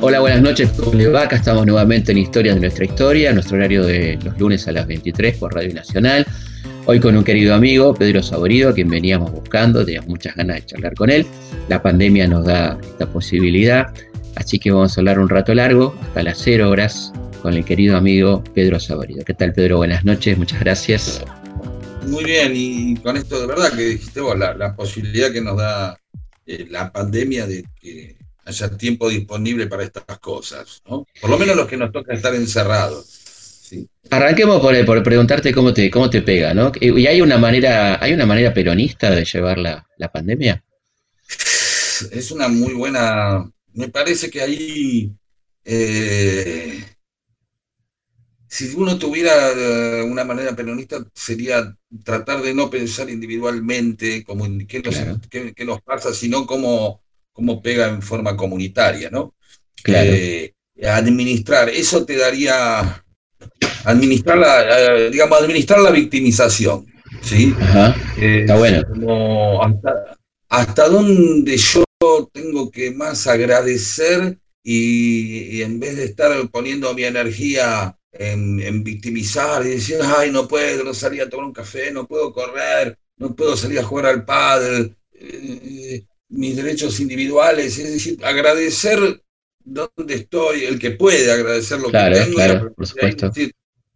Hola, buenas noches, ¿cómo les va? Estamos nuevamente en Historias de nuestra historia, nuestro horario de los lunes a las 23 por Radio Nacional. Hoy con un querido amigo, Pedro Saborido, a quien veníamos buscando, teníamos muchas ganas de charlar con él. La pandemia nos da esta posibilidad, así que vamos a hablar un rato largo, hasta las 0 horas, con el querido amigo Pedro Saborido. ¿Qué tal, Pedro? Buenas noches, muchas gracias. Muy bien, y con esto de verdad que dijiste vos, la, posibilidad que nos da eh, la pandemia de que haya tiempo disponible para estas cosas, ¿no? Por lo menos los que nos toca estar encerrados. Arranquemos por, por, preguntarte cómo te, cómo te pega, ¿no? ¿Y hay una manera, hay una manera peronista de llevar la, pandemia? Es una muy buena. Me parece que ahí. Eh, si uno tuviera eh, una manera peronista, sería tratar de no pensar individualmente como qué nos, nos pasa, sino cómo, cómo pega en forma comunitaria, ¿no? Claro. Eh, administrar, eso te daría administrar la, eh, digamos, administrar la victimización. ¿sí? Eh, Está bueno. Como hasta, dónde yo tengo que más agradecer y, en vez de estar poniendo mi energía en, victimizar y decir, ay, no puedo, no salir a tomar un café, no puedo correr, no puedo salir a jugar al pádel, eh, mis derechos individuales, es decir, agradecer dónde estoy, el que puede agradecer lo que tengo. Claro, por supuesto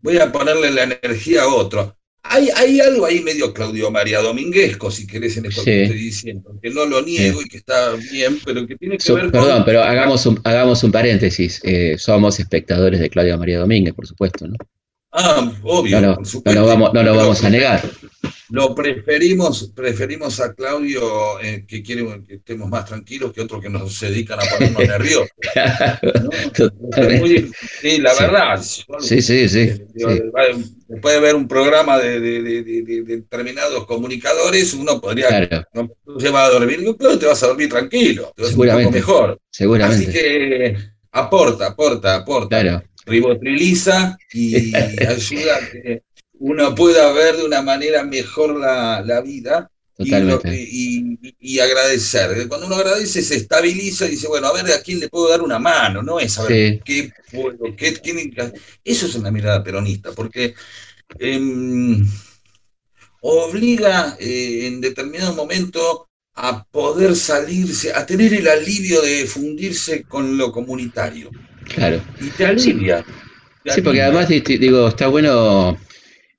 voy a ponerle la energía a otro. Hay, hay algo ahí medio Claudio María Dominguesco, si querés, en esto que estoy diciendo, que no lo niego y que está bien, pero que tiene que ver con... Perdón, pero hagamos un, hagamos un paréntesis. Eh, somos espectadores de Claudio María Domínguez, por supuesto, ¿no? Ah, obvio. No, lo vamos, no lo vamos a negar. Lo preferimos, preferimos a Claudio eh, que quiere que estemos más tranquilos que otros que nos dedican a ponernos nerviosos. sí, la verdad. Sí, sí, sí. Después de ver un programa de, determinados comunicadores, uno podría no llevar a dormir, pero te vas a dormir tranquilo, te vas Seguramente. un poco mejor. Seguramente. Así que aporta, aporta, aporta. Claro. Ribotriliza y ayuda a que uno pueda ver de una manera mejor la, vida y, agradecer. Cuando uno agradece se estabiliza y dice, bueno, a ver a quién le puedo dar una mano, no es saber qué puedo, qué, Eso es una mirada peronista, porque em, obliga eh, en determinado momento a poder salirse, a tener el alivio de fundirse con lo comunitario. Claro. Y te alivia. sí, porque además digo, está bueno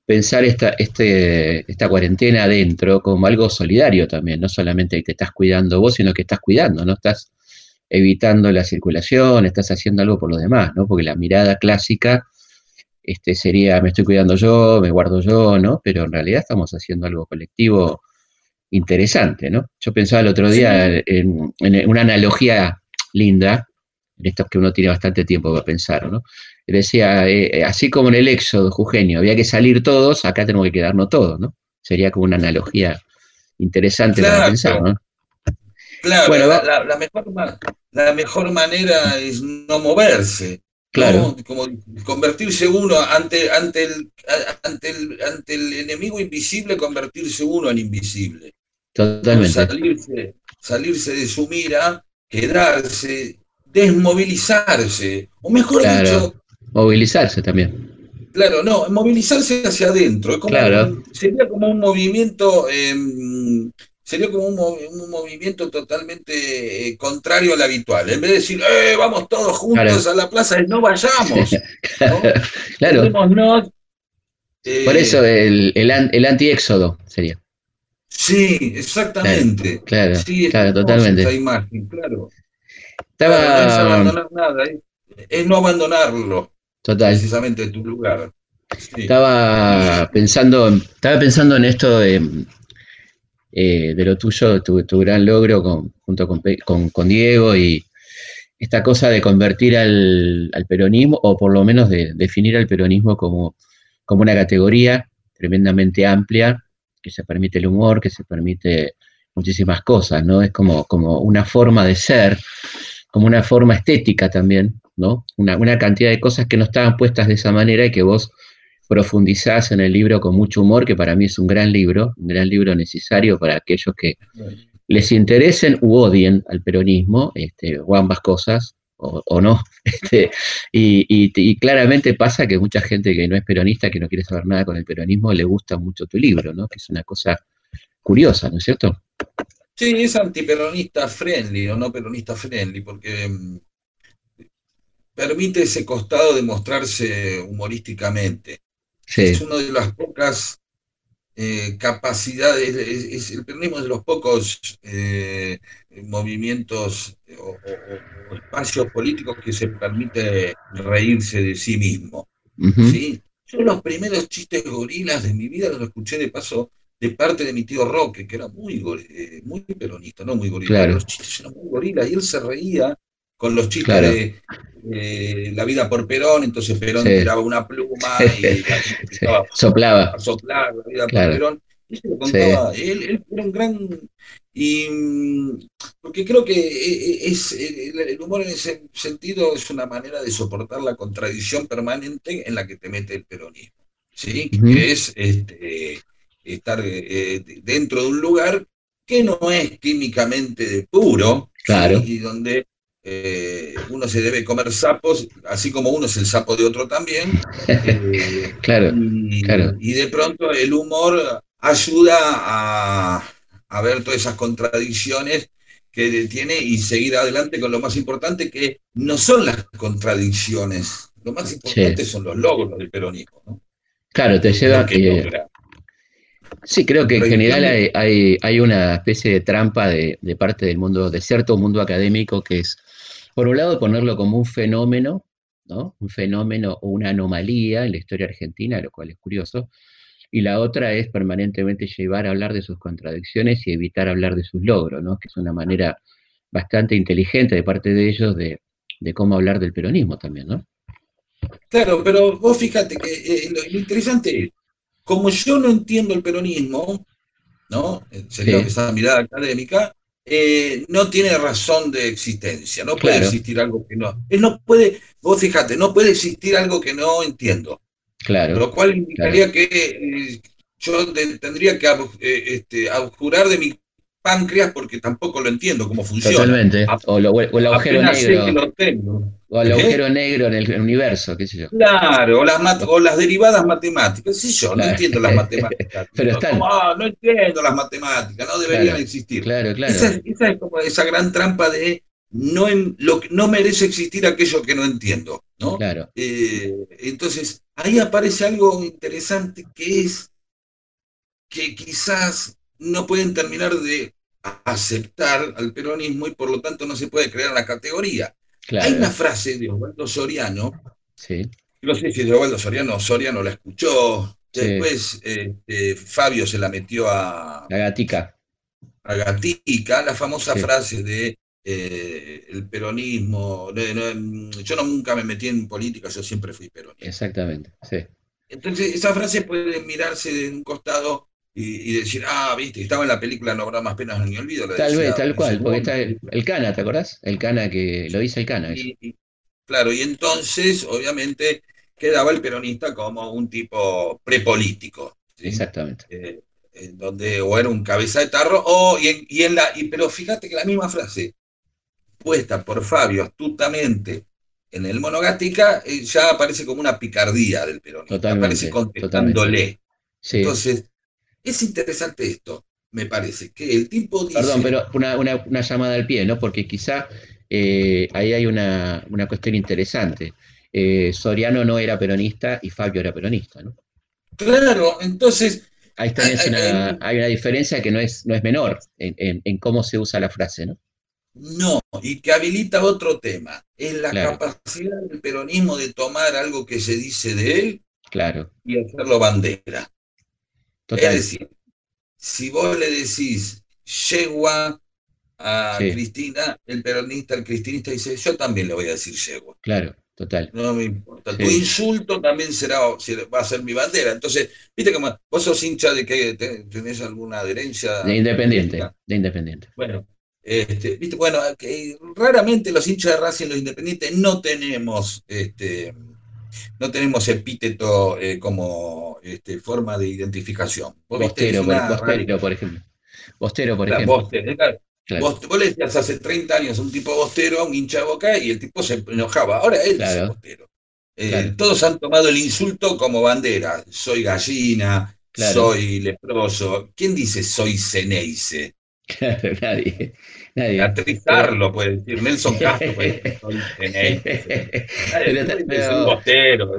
pensar esta, este, esta cuarentena adentro como algo solidario también, no solamente que te estás cuidando vos, sino que estás cuidando, ¿no? Estás evitando la circulación, estás haciendo algo por los demás, ¿no? Porque la mirada clásica este, sería me estoy cuidando yo, me guardo yo, ¿no? Pero en realidad estamos haciendo algo colectivo interesante, ¿no? Yo pensaba el otro día en, en una analogía linda, en esto que uno tiene bastante tiempo para pensar, ¿no? Decía, eh, eh, así como en el éxodo jujeño había que salir todos, acá tenemos que quedarnos todos, ¿no? Sería como una analogía interesante para pensar, ¿no? Claro, bueno, la, mejor, la mejor manera es no moverse. Claro. Como, convertirse uno ante, ante, el, ante, el, ante el enemigo invisible, convertirse uno en invisible. Totalmente. Salirse, salirse de su mira, quedarse, desmovilizarse. O mejor dicho, Movilizarse también. Claro, no, movilizarse hacia adentro. sería como un movimiento, em, sería como un, movimiento totalmente eh, contrario al habitual. En vez de decir, eh, vamos todos juntos a la plaza, no vayamos. claro. Por eso eh, el, el, el anti-éxodo sería. Sí, exactamente. Claro, claro, totalmente. Esa imagen, claro. Estaba... no es abandonar nada, es no abandonarlo. Total. Precisamente tu lugar. Estaba pensando, estaba pensando en esto de, eh, de lo tuyo, tu, tu, gran logro con, junto con, Diego y esta cosa de convertir al, peronismo, o por lo menos de definir al peronismo como, como una categoría tremendamente amplia, que se permite el humor, que se permite muchísimas cosas, ¿no? Es como, como una forma de ser, como una forma estética también, ¿no? Una, cantidad de cosas que no estaban puestas de esa manera y que vos profundizás en el libro con mucho humor, que para mí es un gran libro, un gran libro necesario para aquellos que les interesen u odien al peronismo, este, o ambas cosas, o, no. Este, y, claramente pasa que mucha gente que no es peronista, que no quiere saber nada con el peronismo, le gusta mucho tu libro, ¿no? Que es una cosa curiosa, ¿no es cierto? Sí, es antiperonista friendly o no peronista friendly, porque mm, permite ese costado de mostrarse humorísticamente. Es una de las pocas eh, capacidades, es, el peronismo es de los pocos eh, movimientos o, espacios políticos que se permite reírse de sí mismo. ¿sí? Yo los primeros chistes gorilas de mi vida los escuché de paso de parte de mi tío Roque, que era muy, eh, muy peronista, no muy gorila, los chistes eran muy gorilas, y él se reía con los chistes de La vida por Perón, entonces Perón tiraba una pluma y soplaba. A soplar La vida por Perón. Y eso lo contaba, él, él, era un gran... Y, porque creo que eh, eh, es, el humor en ese sentido es una manera de soportar la contradicción permanente en la que te mete el peronismo, ¿sí? Que es este, estar eh, dentro de un lugar que no es químicamente puro, claro. y donde eh, uno se debe comer sapos, así como uno es el sapo de otro también. Eh, claro, y, claro. y de pronto el humor ayuda a, a, ver todas esas contradicciones que tiene y seguir adelante con lo más importante que no son las contradicciones, lo más importante son los logros del peronismo. ¿no? Claro, te lleva, Sí, creo que en general hay, hay, una especie de trampa de, parte del mundo, de cierto mundo académico, que es, por un lado, ponerlo como un fenómeno, ¿no? Un fenómeno o una anomalía en la historia argentina, lo cual es curioso, y la otra es permanentemente llevar a hablar de sus contradicciones y evitar hablar de sus logros, ¿no? Que es una manera bastante inteligente de parte de ellos de, cómo hablar del peronismo también, ¿no? Claro, pero vos fíjate que eh, lo interesante es como yo no entiendo el peronismo, ¿no? Eh, sería esa mirada académica, eh, no tiene razón de existencia, no puede existir algo que no. Él no puede, vos fíjate, no puede existir algo que no entiendo. Claro. Lo cual indicaría que eh, yo tendría que este, abjurar de mi páncreas porque tampoco lo entiendo cómo funciona. Totalmente. O, el agujero negro. O el agujero negro en el universo, qué sé yo. Claro, o las, o las derivadas matemáticas. Sí, yo no entiendo las matemáticas. Pero están. Ah, no entiendo las matemáticas, no deberían existir. Claro, claro. Esa, es como esa gran trampa de no, lo, no merece existir aquello que no entiendo. ¿no? Claro. Eh, entonces, ahí aparece algo interesante que es que quizás no pueden terminar de aceptar al peronismo y por lo tanto no se puede crear la categoría. Hay una frase de Osvaldo Soriano, sí. no sé si de Osvaldo Soriano, Soriano la escuchó, después este, Fabio se la metió a... La gatica. A gatica, la famosa frase de eh, el peronismo, yo nunca me metí en política, yo siempre fui peronista. Exactamente, sí. Entonces, esa frase puede mirarse de un costado y, decir, ah, viste, estaba en la película No habrá más penas ni olvido. Tal vez, tal cual, porque está el, Cana, ¿te acordás? El Cana que lo dice el Cana. claro, y entonces, obviamente, quedaba el peronista como un tipo prepolítico. Exactamente. Eh, donde o era un cabeza de tarro, o, y en, la, y, pero fíjate que la misma frase, puesta por Fabio astutamente en el Monogática, eh, ya aparece como una picardía del peronista. Totalmente, aparece contestándole. Entonces, es interesante esto, me parece, que el tipo dice... Perdón, pero una, llamada al pie, ¿no? Porque quizá eh, ahí hay una, cuestión interesante. Eh, Soriano no era peronista y Fabio era peronista, ¿no? Claro, entonces... Ahí una, hay una diferencia que no es, no es menor en, cómo se usa la frase, ¿no? No, y que habilita otro tema. Es la capacidad del peronismo de tomar algo que se dice de él claro. y hacerlo bandera. Es decir, si vos le decís yegua a Cristina, el peronista, el cristinista dice, yo también le voy a decir yegua. Claro, total. No me importa. Tu insulto también será, va a ser mi bandera. Entonces, viste que vos sos hincha de que tenés alguna adherencia. De independiente, de independiente. Bueno, este, ¿viste? bueno que raramente los hinchas de Racing, los independientes, no tenemos este, no tenemos epíteto eh, como este, forma de identificación. Bostero, por, ejemplo. Bostero, por ejemplo. Vos, le decías hace 30 años a un tipo bostero, a un hincha de boca, y el tipo se enojaba. Ahora él es bostero. Eh, todos han tomado el insulto como bandera. Soy gallina, soy leproso. ¿Quién dice soy Ceneice? Claro, nadie. Atrizarlo puede decir, Nelson Castro puede decir, soy Ceneice. Pero, bostero.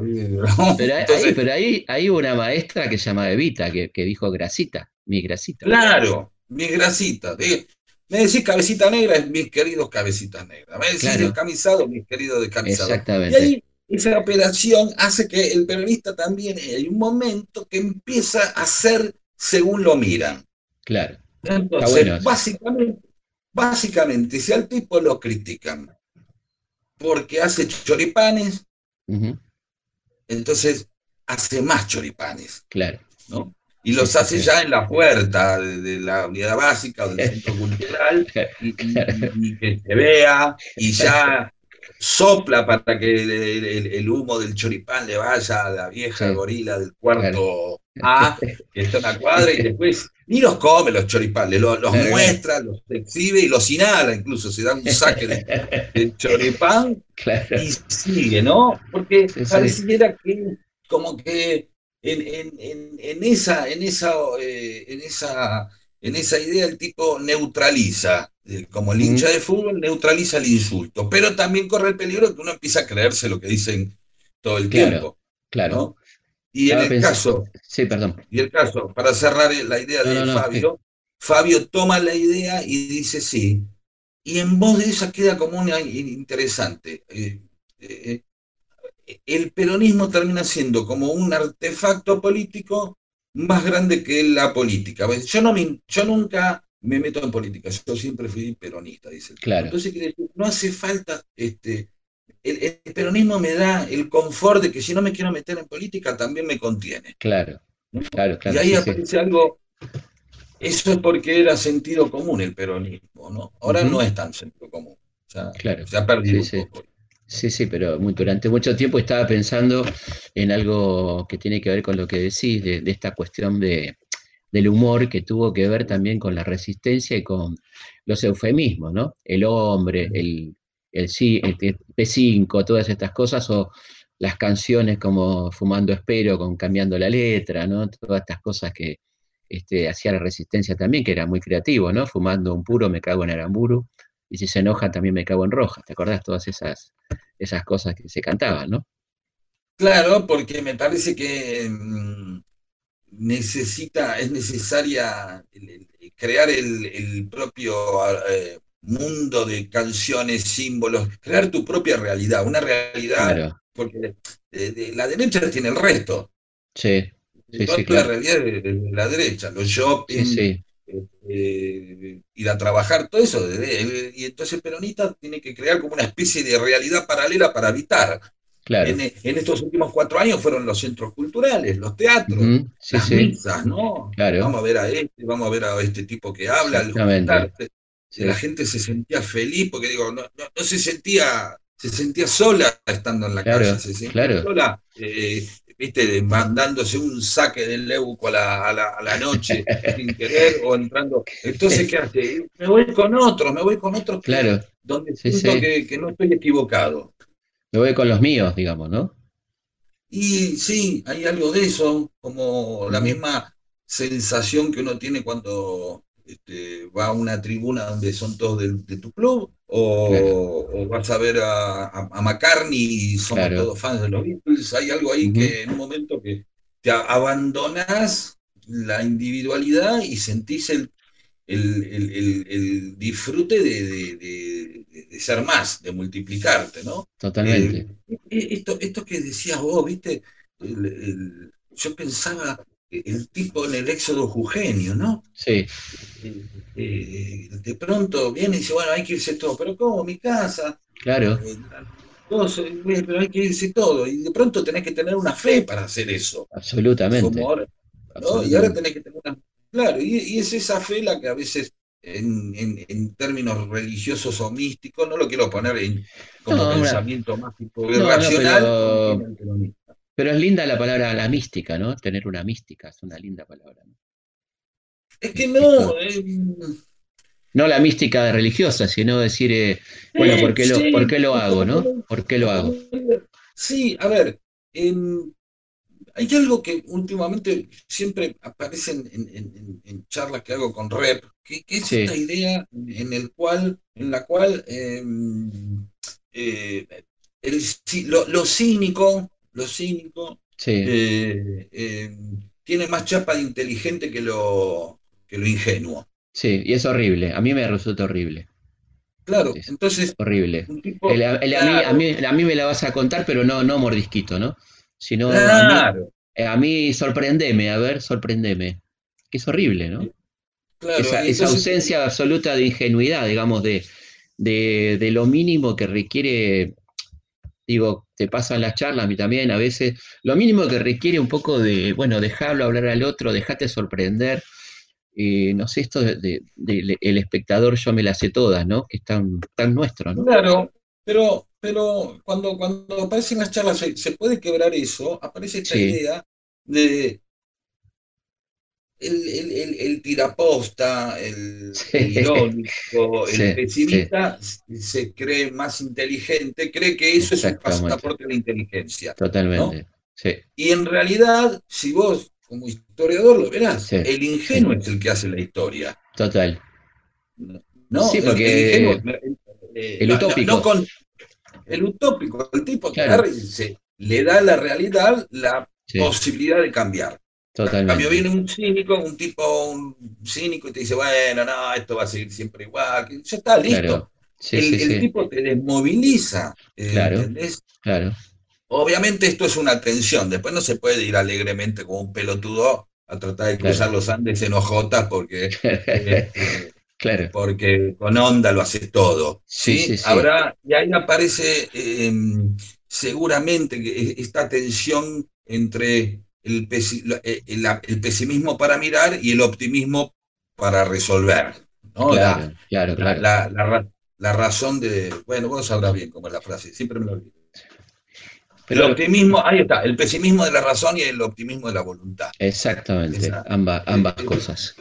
Pero, ahí, hay una maestra que se llama Evita, que, que dijo grasita, mi grasita. Claro, mi grasita. Me decís cabecita negra, es mis queridos cabecitas negras. Me decís descamisado, mis queridos descamisados. Exactamente. Y ahí esa operación hace que el periodista también hay un momento que empieza a hacer según lo miran. Claro. Entonces, básicamente, básicamente, si al tipo lo critican porque hace choripanes, entonces hace más choripanes. Claro. ¿no? y los hace ya en la puerta de, la unidad básica o del centro cultural y, que se vea y ya sopla para que el, humo del choripán le vaya a la vieja gorila del cuarto A, que está en la cuadra, y después ni los come los choripanes, los, muestra, los exhibe y los inhala, incluso se da un saque de, choripán y sigue, ¿no? Porque pareciera que como que en, esa, en, esa, eh, en, esa, en esa idea el tipo neutraliza, eh, como el hincha de fútbol, neutraliza el insulto, pero también corre el peligro de que uno empiece a creerse lo que dicen todo el tiempo. Claro. Y en el caso, sí, perdón. Y el caso, para cerrar la idea de Fabio, Fabio toma la idea y dice sí. Y en voz de esa queda como una interesante. Eh, el peronismo termina siendo como un artefacto político más grande que la política. Yo, no yo nunca me meto en política, yo siempre fui peronista, dice. Claro. Entonces, no hace falta, este, el, peronismo me da el confort de que si no me quiero meter en política, también me contiene. Claro, claro, claro. Y ahí aparece algo, eso es porque era sentido común el peronismo, ¿no? Ahora no es tan sentido común. claro. se ha perdido un poco. Sí, sí, pero durante mucho tiempo estaba pensando en algo que tiene que ver con lo que decís, de, esta cuestión de, del humor que tuvo que ver también con la resistencia y con los eufemismos, ¿no? El hombre, el, el, el P5, todas estas cosas, o las canciones como Fumando Espero, con cambiando la letra, ¿no? Todas estas cosas que este, hacía la resistencia también, que era muy creativo, ¿no? Fumando un puro, me cago en Aramburu y si se enoja también me cago en roja. ¿Te acordás todas esas, esas cosas que se cantaban, no? Claro, porque me parece que mm, necesita, es necesaria crear el, propio eh, mundo de canciones, símbolos, crear tu propia realidad, una realidad, porque la derecha tiene el resto. Sí. Sí, sí, la realidad de, la derecha, los shopping, sí, eh, ir a trabajar, todo eso. y entonces el peronista tiene que crear como una especie de realidad paralela para habitar. Claro. En, estos últimos cuatro años fueron los centros culturales, los teatros, las misas, ¿no? Vamos a ver a este, vamos a ver a este tipo que habla, la gente se sentía feliz porque digo, no, no, se sentía, se sentía sola estando en la calle, se sentía sola eh, viste, mandándose un saque del Leuco a la, a la, noche sin querer o entrando. Entonces, ¿qué hace? Me voy con otros, me voy con otros claro. donde siento Que, no estoy equivocado. Me voy con los míos, digamos, ¿no? Y sí, hay algo de eso, como la misma sensación que uno tiene cuando este, va a una tribuna donde son todos de, tu club, o, vas a ver a, a, McCartney y somos todos fans de los Beatles. Hay algo ahí que en un momento que te abandonas la individualidad y sentís el, el, disfrute de, ser más, de multiplicarte, ¿no? Totalmente. Eh, esto, esto que decías vos, viste, yo pensaba el tipo en el éxodo jugenio, ¿no? Sí. Eh, eh, de pronto viene y dice, bueno, hay que irse todo, pero ¿cómo? Mi casa. Claro. Eh, pero hay que irse todo. Y de pronto tenés que tener una fe para hacer eso. Absolutamente. Y ahora tenés que tener una... Claro, y, es esa fe la que a veces en, términos religiosos o místicos, no lo quiero poner en, como pensamiento mágico irracional. pero, es linda la palabra la mística, ¿no? Tener una mística, es una linda palabra. Es que no. No la mística religiosa, sino decir, eh, bueno, ¿por qué, lo, ¿por qué lo hago, no? ¿Por qué lo hago? Sí, a ver, hay algo que últimamente siempre aparece en, charlas que hago con Rep, que, es esta idea en, el cual, en la cual em, eh, lo, cínico, lo cínico eh, em, tiene más chapa de inteligente que lo, que lo ingenuo. Sí, y es horrible. A mí me resulta horrible. Claro, entonces. Horrible. a, mí, me la vas a contar, pero no, no mordisquito, ¿no? Sino a, mí, eh, a mí sorprendeme, a ver, sorprendeme. Que es horrible, ¿no? esa, ausencia absoluta de ingenuidad, digamos, de, de, lo mínimo que requiere, digo, te pasan las charlas a mí también, a veces, lo mínimo que requiere un poco de, bueno, dejarlo hablar al otro, dejate sorprender. Eh, no sé, esto de, el espectador yo me la sé todas, ¿no? Que es tan, nuestro, ¿no? Claro, pero, pero cuando, cuando aparecen las charlas se, puede quebrar eso, aparece esta idea de el, el, el, tiraposta, el, irónico, el pesimista se cree más inteligente, cree que eso es un pasaporte de la inteligencia. Totalmente. Y en realidad, si vos como historiador lo verás, el ingenuo es el que hace la historia. Total. No, sí, porque el, eh, utópico. el utópico, el tipo que le da a la realidad la posibilidad de cambiar. Totalmente. cambio viene un cínico, un tipo un cínico y te dice, bueno, no, esto va a seguir siempre igual, ya está listo. el, tipo te desmoviliza, eh, claro, Claro. Obviamente esto es una tensión, después no se puede ir alegremente como un pelotudo a tratar de cruzar los Andes en ojotas porque, este, claro. porque con onda lo hace todo. ¿sí? Habrá, y ahí aparece em, seguramente esta tensión entre el, eh, el, pesimismo para mirar y el optimismo para resolver. ¿no? Claro, claro, claro. La, la, razón de. Bueno, vos sabrás bien cómo es la frase, siempre me lo olvido. Pero, el optimismo, ahí está, el pesimismo de la razón y el optimismo de la voluntad. Exactamente, ambas, ambas cosas.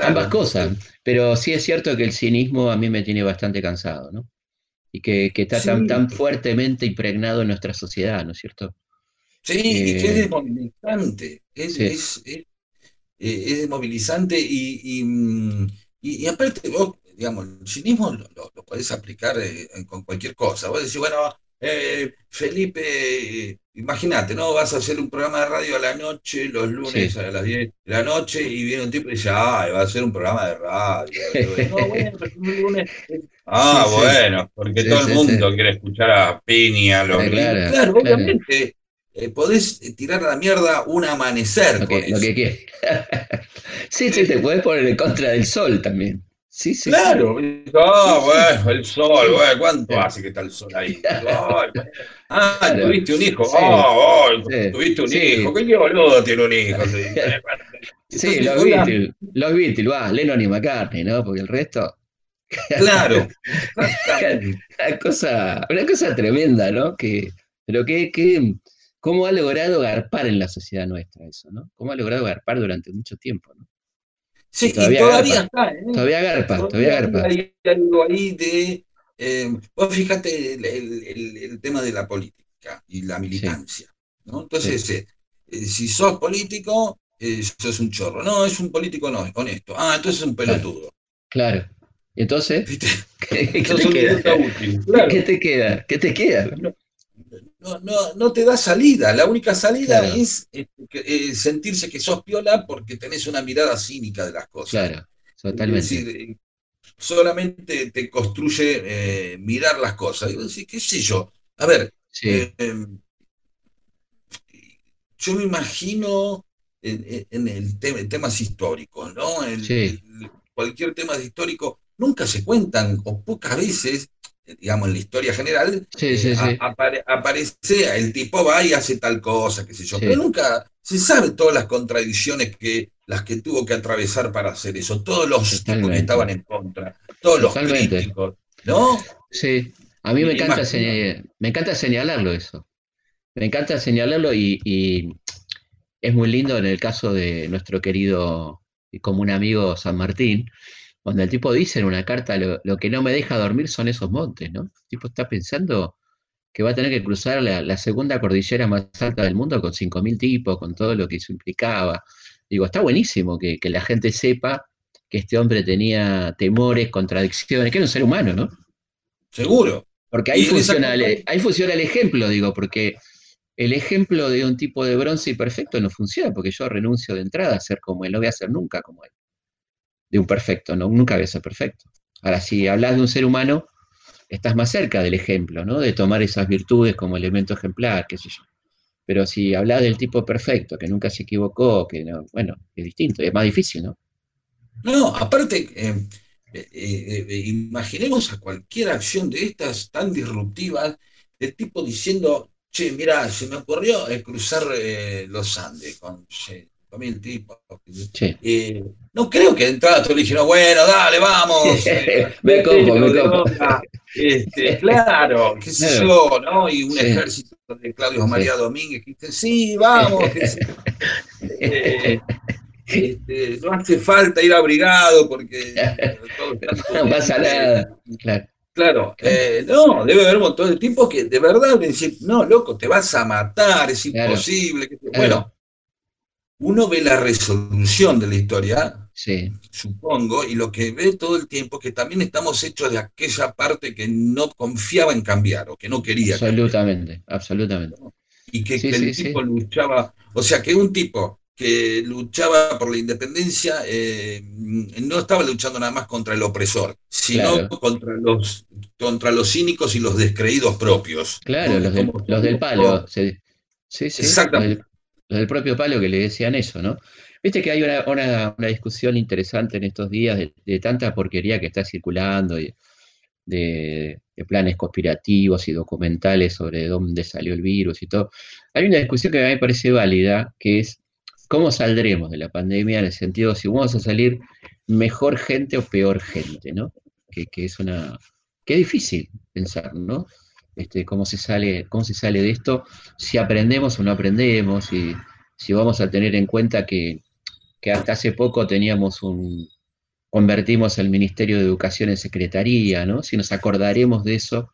ambas cosas, pero sí es cierto que el cinismo a mí me tiene bastante cansado, ¿no? Y que, está tan, tan fuertemente impregnado en nuestra sociedad, ¿no es cierto? Sí, y que es eh, desmovilizante, es, es, eh, es, desmovilizante y, y, aparte vos, digamos, el cinismo lo, lo, podés aplicar eh, con cualquier cosa. Vos decís, bueno, Felipe, imagínate, ¿no? Vas a hacer un programa de radio a la noche, los lunes a las 10 de la noche, y viene un tipo y dice, ah, va a ser un programa de radio. no, bueno, lunes... Ah, bueno, porque todo el mundo quiere escuchar a Piña, los claro, claro, obviamente eh, podés tirar a la mierda un amanecer. Lo que, lo que sí, sí, te puedes poner en contra del sol también. Sí, sí. Claro. Ah, bueno, el sol, bueno, ¿cuánto hace que está el sol ahí? ah, tuviste un hijo. Ah, oh, tuviste un hijo. ¿Qué boludo tiene un hijo? sí, los Beatles, los Beatles, va, Lennon y McCartney, ¿no? Porque el resto. Claro. una, cosa, una cosa tremenda, ¿no? Que, pero que, que cómo ha logrado garpar en la sociedad nuestra eso, ¿no? Cómo ha logrado garpar durante mucho tiempo, ¿no? Sí, todavía, todavía está, ¿eh? Todavía garpa, todavía, garpa. Hay algo ahí de. Eh, vos fíjate el, tema de la política y la militancia, ¿no? Entonces, eh, eh, si sos político, sos un chorro. No, es un político no, honesto. Ah, entonces es un pelotudo. Claro. ¿Y entonces? ¿Qué, te queda? ¿Qué te queda? ¿Qué te queda? No, no, te da salida. La única salida es eh, eh, sentirse que sos piola porque tenés una mirada cínica de las cosas. Claro, totalmente. Eh, solamente te construye mirar las cosas. Y qué sé yo. A ver, em, yo me imagino en, el tema, temas históricos, ¿no? cualquier tema histórico nunca se cuentan o pocas veces digamos, en la historia general, Sí, sí, eh, a- sí. apare- aparece, el tipo va y hace tal cosa, qué sé yo, pero nunca se sabe todas las contradicciones que las que tuvo que atravesar para hacer eso, todos los tipos que estaban en contra, todos los Totalmente. críticos, ¿no? Sí, a mí me encanta, señal- me encanta señalarlo eso. Me encanta señalarlo y, y es muy lindo en el caso de nuestro querido y común amigo San Martín, donde el tipo dice en una carta, lo, lo que no me deja dormir son esos montes, ¿no? El tipo está pensando que va a tener que cruzar la, la segunda cordillera más alta del mundo con 5.000 tipos, con todo lo que eso implicaba. Digo, está buenísimo que, que la gente sepa que este hombre tenía temores, contradicciones, que era un ser humano, ¿no? Seguro. Porque funciona, el, ahí funciona el ejemplo, digo, porque el ejemplo de un tipo de bronce y perfecto no funciona, porque yo renuncio de entrada a ser como él, no voy a ser nunca como él, de un perfecto, no, nunca voy a ser perfecto. Ahora, si hablas de un ser humano, estás más cerca del ejemplo, ¿no? De tomar esas virtudes como elemento ejemplar, qué sé yo. Pero si hablas del tipo perfecto, que nunca se equivocó, que no, bueno, es distinto, es más difícil, ¿no? No, aparte, eh, eh, eh, imaginemos a cualquier acción de estas tan disruptivas, del tipo diciendo, che, mira, se me ocurrió cruzar los Andes con con mil tipos. Sí. No creo que de entrada todos le dijeron, bueno, dale, vamos. Me copo, me copo. onda". Este, claro, qué sé yo, ¿no? Y un Sí. ejército de Claudio Sí. María Domínguez que dice, sí, vamos, este, no hace falta ir abrigado porque No pasa nada. Claro. Claro, eh, no, debe haber un montón de tipos que de verdad dicen, no, loco, te vas a matar, es imposible. que te-". Claro. Bueno, uno ve la resolución de la historia, Sí, supongo, y lo que ve todo el tiempo es que también estamos hechos de aquella parte que no confiaba en cambiar o que no quería cambiar. absolutamente, absolutamente. y que, Sí, que el sí, tipo luchaba, o sea, que un tipo que luchaba por la independencia eh, no estaba luchando nada más contra el opresor, sino Claro. contra los contra los cínicos y los descreídos propios. Claro, ¿no? los del, Como- los del palo. Sí, sí, los Exactamente. del, los del propio palo que le decían eso, ¿no? Viste que hay una, una- discusión interesante en estos días de, de tanta porquería que está circulando de, de planes conspirativos y documentales sobre dónde salió el virus y todo. Hay una discusión que a mí me parece válida, que es cómo saldremos de la pandemia en el sentido si vamos a salir mejor gente o peor gente, ¿no? Que, que es una... que difícil pensar, ¿no? Este, cómo se sale, cómo se sale de esto, si aprendemos o no aprendemos, y si vamos a tener en cuenta que, que hasta hace poco teníamos un, convertimos el Ministerio de Educación en Secretaría, ¿no? Si nos acordaremos de eso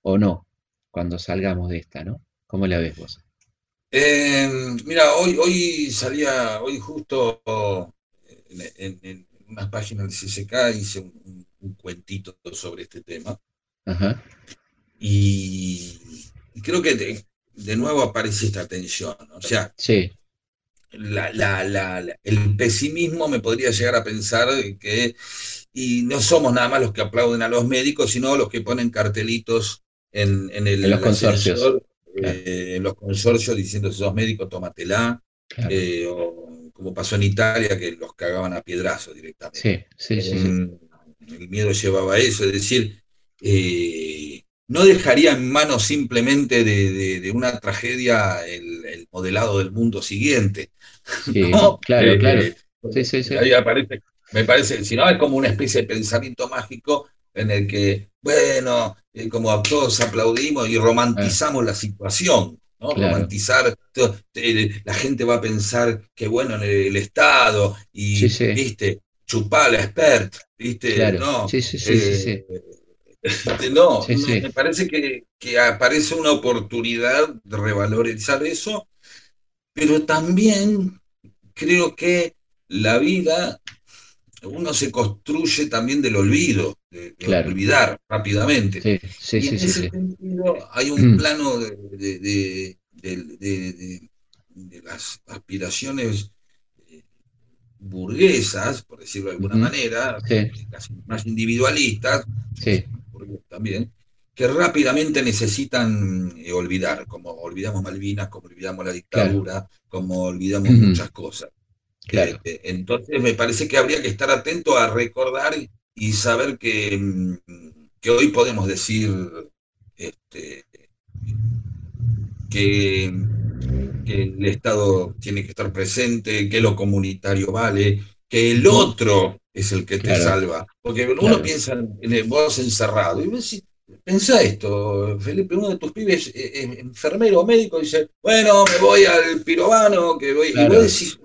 o no, cuando salgamos de esta, ¿no? ¿Cómo la ves vos? Eh, mira, hoy, hoy salía, hoy justo en, en, en unas páginas del CCK hice un, un, un cuentito sobre este tema. Ajá. Y, y creo que de, de, nuevo aparece esta tensión. ¿no? O sea, sí. La, la, la, el pesimismo me podría llegar a pensar que, y no somos nada más los que aplauden a los médicos, sino los que ponen cartelitos en, en, el, en los consorcios. Ascensor, claro. eh, en los consorcios diciendo si sos médico, tómatela. Claro. Eh, o como pasó en Italia, que los cagaban a piedrazos directamente. Sí, sí, sí, eh, sí. El miedo llevaba a eso, es decir, eh, no dejaría en manos simplemente de, de, de una tragedia el, el, modelado del mundo siguiente. Sí, ¿no? Claro, claro. Sí, sí, sí. Ahí aparece, me parece, si no, es como una especie de pensamiento mágico en el que, bueno, eh, como todos aplaudimos y romantizamos ah. la situación. ¿no? Claro. Romantizar, todo, eh, la gente va a pensar que bueno en el, el Estado y, sí, sí. viste, chupar la expert, viste, claro. no, sí, sí, sí, eh, este, no, no me parece que, que, aparece una oportunidad de revalorizar eso, pero también creo que la vida, uno se construye también del olvido, de, de claro. olvidar rápidamente. Sí, sí, y en sí, ese sentido hay un plano de, de, de, las aspiraciones eh, burguesas, por decirlo de alguna manera, casi más individualistas, también, que rápidamente necesitan eh, olvidar, como olvidamos Malvinas, como olvidamos la dictadura, claro. como olvidamos uh -huh. muchas cosas. Claro. Eh, entonces me parece que habría que estar atento a recordar y saber que, que hoy podemos decir este, que, el Estado tiene que estar presente, que lo comunitario vale, que el otro es el que te salva. Porque uno piensa en vos encerrado y vos pensá esto, Felipe, uno de tus pibes es enfermero o médico dice, bueno, me voy al pirobano, que voy, y vos decís,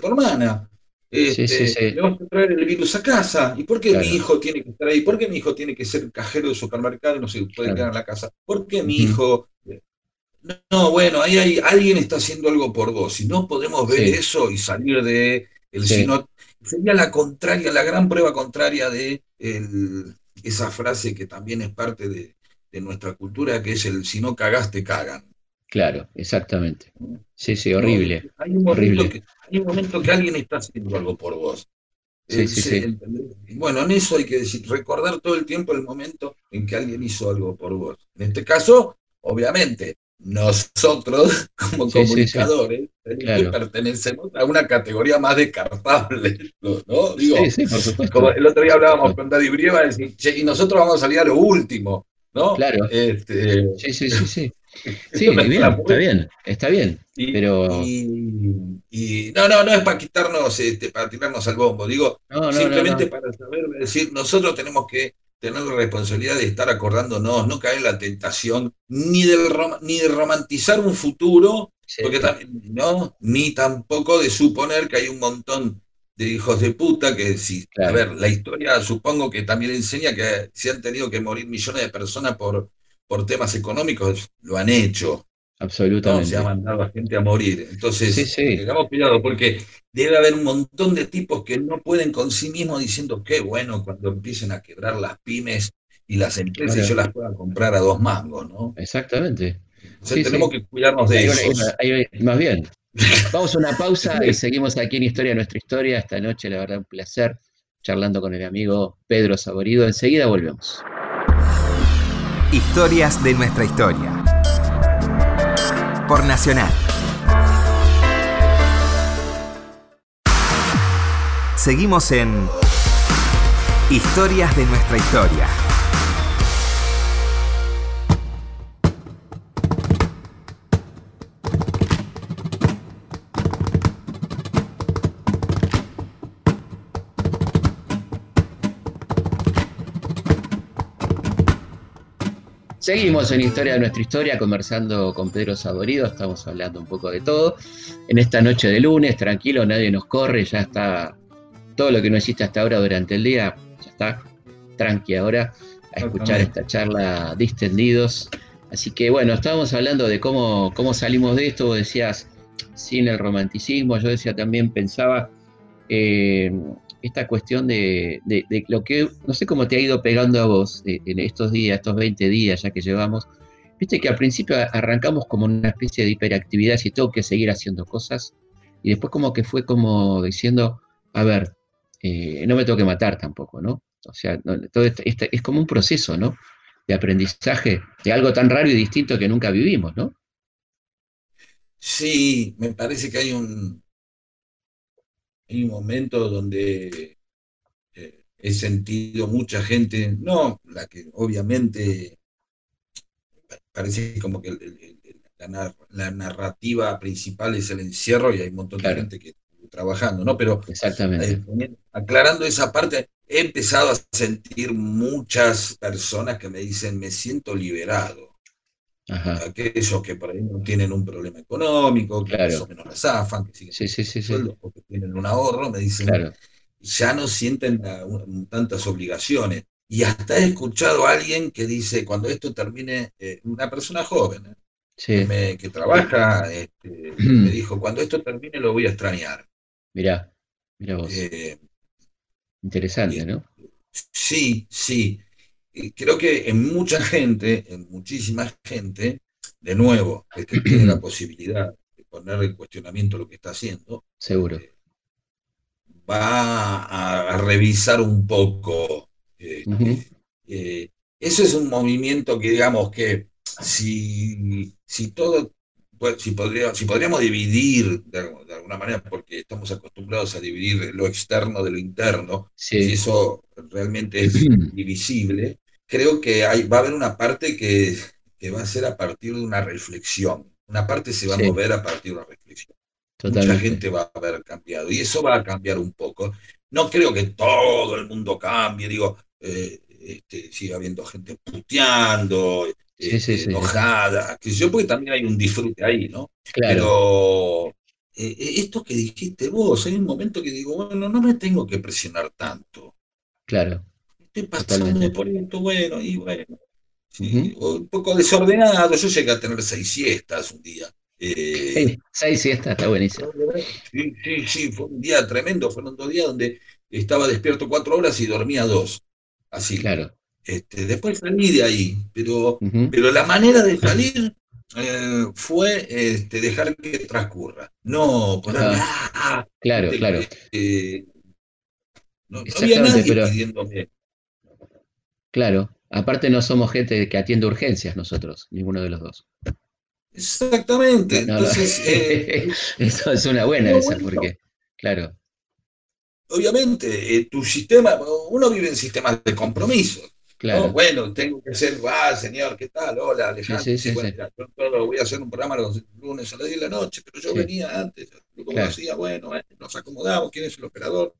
tu hermana, este, Le vamos a traer el virus a casa. ¿Y por qué mi hijo tiene que estar ahí? ¿Por qué mi hijo tiene que ser cajero de supermercado y no se puede quedar en la casa? ¿Por qué mi hijo.? No, bueno, ahí hay, alguien está haciendo algo por vos. Y no podemos ver eso y salir de. El sino, sería la contraria, la gran prueba contraria de esa frase que también es parte de, de nuestra cultura, que es el si no cagaste, cagan. Claro, exactamente. Sí, sí, horrible. hay, un horrible. Que, hay un momento que alguien está haciendo algo por vos. Sí, sí, sí. Bueno, en eso hay que decir, recordar todo el tiempo el momento en que alguien hizo algo por vos. En este caso, obviamente, nosotros como comunicadores pertenecemos a una categoría más descartable, ¿no? Digo, Como el otro día hablábamos con Daddy Brieva, y nosotros vamos a salir a lo último, ¿no? Claro. Este, sí, sí, sí, sí. Sí, está bien, está bien. Y, pero... Y, no, no, no es para quitarnos, este, para tirarnos al bombo, digo, simplemente para saber decir, nosotros tenemos que tener la responsabilidad de estar acordándonos, no caer en la tentación ni, del ni de romantizar un futuro, porque también, ¿no? ni tampoco de suponer que hay un montón de hijos de puta que si, a ver, la historia supongo que también enseña que se han tenido que morir millones de personas por por temas económicos lo han hecho. Absolutamente. Se ha mandado a gente a morir. Entonces, tengamos cuidado, porque debe haber un montón de tipos que no pueden con sí mismos diciendo qué bueno cuando empiecen a quebrar las pymes y las empresas y yo las pueda comprar a dos mangos, ¿no? Exactamente. tenemos que cuidarnos de eso. Más bien. Vamos a una pausa y seguimos aquí en Historia Nuestra Historia. Esta noche, la verdad, un placer charlando con el amigo Pedro Saborido. Enseguida volvemos. Historias de nuestra historia. Por Nacional. Seguimos en Historias de nuestra historia. Seguimos en Historia de nuestra historia, conversando con Pedro Saborido, estamos hablando un poco de todo. En esta noche de lunes, tranquilo, nadie nos corre, ya está todo lo que no existe hasta ahora durante el día, ya está tranqui ahora a escuchar esta charla distendidos. Así que bueno, estábamos hablando de cómo, cómo salimos de esto, vos decías sin el romanticismo, yo decía también, pensaba eh, esta cuestión de, lo que, no sé cómo te ha ido pegando a vos eh, en estos días, estos 20 días ya que llevamos. Viste que al principio arrancamos como una especie de hiperactividad y tengo que seguir haciendo cosas. Y después como que fue como diciendo, a ver, eh, no me tengo que matar tampoco, ¿no? O sea, todo este, es como un proceso, ¿no? De aprendizaje de algo tan raro y distinto que nunca vivimos, ¿no? Sí, me parece que hay un, hay un momento donde eh, he sentido mucha gente, no la que obviamente parece como que la, narrativa principal es el encierro y hay un montón de gente que está trabajando, ¿no? Pero Exactamente. Eh, aclarando esa parte, he empezado a sentir muchas personas que me dicen, me siento liberado. Aquellos que por ahí no tienen un problema económico, que más o menos la zafan, que siguen sí, sí, sí, que tienen un ahorro, me dicen, ya no sienten tantas obligaciones. Y hasta he escuchado a alguien que dice, cuando esto termine, eh, una persona joven, eh, que, trabaja, este, me dijo, cuando esto termine lo voy a extrañar. Mirá, mirá vos. Eh, Interesante, ¿no? Sí, sí creo que en mucha gente, en muchísima gente, de nuevo, que tiene la posibilidad de poner en cuestionamiento lo que está haciendo, seguro. Eh, va a, revisar un poco. Eh, eh, eso es un movimiento que, digamos, que si, si todo pues, si, podría, si podríamos dividir de, alguna manera, porque estamos acostumbrados a dividir lo externo de lo interno, si eso realmente es divisible, creo que hay, va a haber una parte que, va a ser a partir de una reflexión. Una parte se va a mover a partir de una reflexión. Mucha gente va a haber cambiado y eso va a cambiar un poco. No creo que todo el mundo cambie, digo, eh, este, sigue habiendo gente puteando, este, enojada, que yo, porque también hay un disfrute ahí, ¿no? Pero eh, eh, esto que dijiste vos, hay un momento que digo, bueno, no me tengo que presionar tanto. Claro. Estoy pasando por esto, bueno, y bueno. Un poco desordenado, yo llegué a tener seis siestas un día. Eh, seis siestas, está buenísimo. Sí, sí, sí, fue un día tremendo, fueron dos días donde estaba despierto cuatro horas y dormía dos. Así. Claro. Este, después salí de ahí, pero, pero la manera de salir eh, fue este, dejar que transcurra. No ponerme, ah, claro, claro. Eh, no, había nadie pidiéndome. Claro, aparte no somos gente que atiende urgencias nosotros, ninguno de los dos. Exactamente. Entonces, eh, eso es una buena esa, porque, claro. Obviamente, tu sistema, uno vive en sistemas de compromiso. Claro. bueno, tengo que ser, ah, señor, ¿qué tal? Hola, Alejandro. Sí, sí, bueno, yo voy a hacer un programa los lunes a las 10 de la noche, pero yo venía antes, como decía, bueno, nos acomodamos, quién es el operador.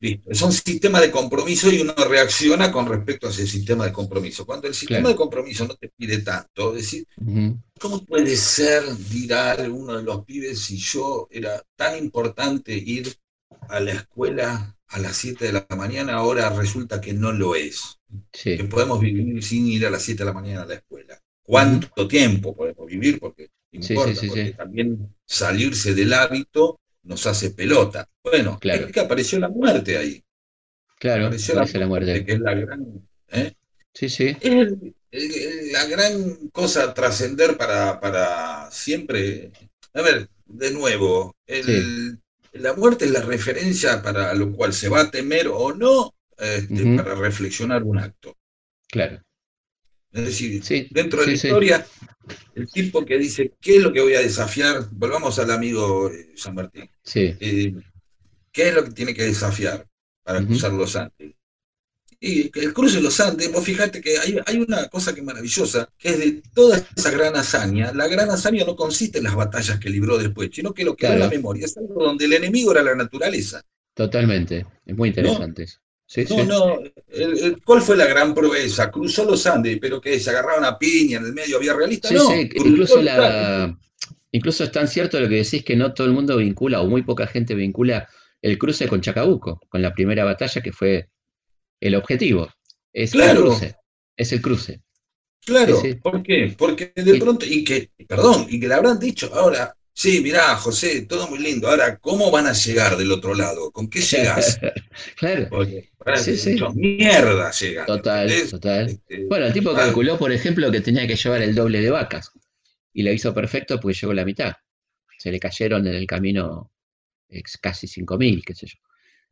Listo. Es un sistema de compromiso y uno reacciona con respecto a ese sistema de compromiso. Cuando el sistema de compromiso no te pide tanto, es decir, ¿cómo puede ser, dirá uno de los pibes, si yo era tan importante ir a la escuela a las 7 de la mañana, ahora resulta que no lo es? que podemos vivir sin ir a las 7 de la mañana a la escuela. ¿Cuánto tiempo podemos vivir? Porque importa, porque también salirse del hábito nos hace pelota. Bueno, claro. es que apareció la muerte ahí. Claro, apareció la, muerte, Que es la gran. ¿eh? Sí, sí. Es la gran cosa a trascender para, para siempre. A ver, de nuevo, la muerte es la referencia para lo cual se va a temer o no este, para reflexionar un acto. Claro. Es decir, dentro de la historia, el tipo que dice, ¿qué es lo que voy a desafiar? Volvamos al amigo eh, San Martín. Eh, ¿Qué es lo que tiene que desafiar para cruzar los Andes? Y el cruce de los Andes, vos fíjate que hay, hay, una cosa que es maravillosa, que es de toda esa gran hazaña. La gran hazaña no consiste en las batallas que libró después, sino que lo que da la memoria. Es algo donde el enemigo era la naturaleza. Totalmente. Es muy interesante no, no, ¿cuál fue la gran proeza? Cruzó los Andes, pero que se agarraron a piña en el medio, había realista, no. incluso, la, incluso es tan cierto lo que decís que no todo el mundo vincula, o muy poca gente vincula el cruce con Chacabuco, con la primera batalla que fue el objetivo. Es el cruce. Es el cruce. Claro, ¿por qué? Porque de pronto, y que, perdón, y que le habrán dicho, ahora, Sí, mirá, José, todo muy lindo. Ahora, ¿cómo van a llegar del otro lado? ¿Con qué llegas? claro. Porque, sí, sí. mierda llegan. Total, total. Este, bueno, el tipo calculó, por ejemplo, que tenía que llevar el doble de vacas. Y lo hizo perfecto porque llegó la mitad. Se le cayeron en el camino casi 5.000, qué sé yo.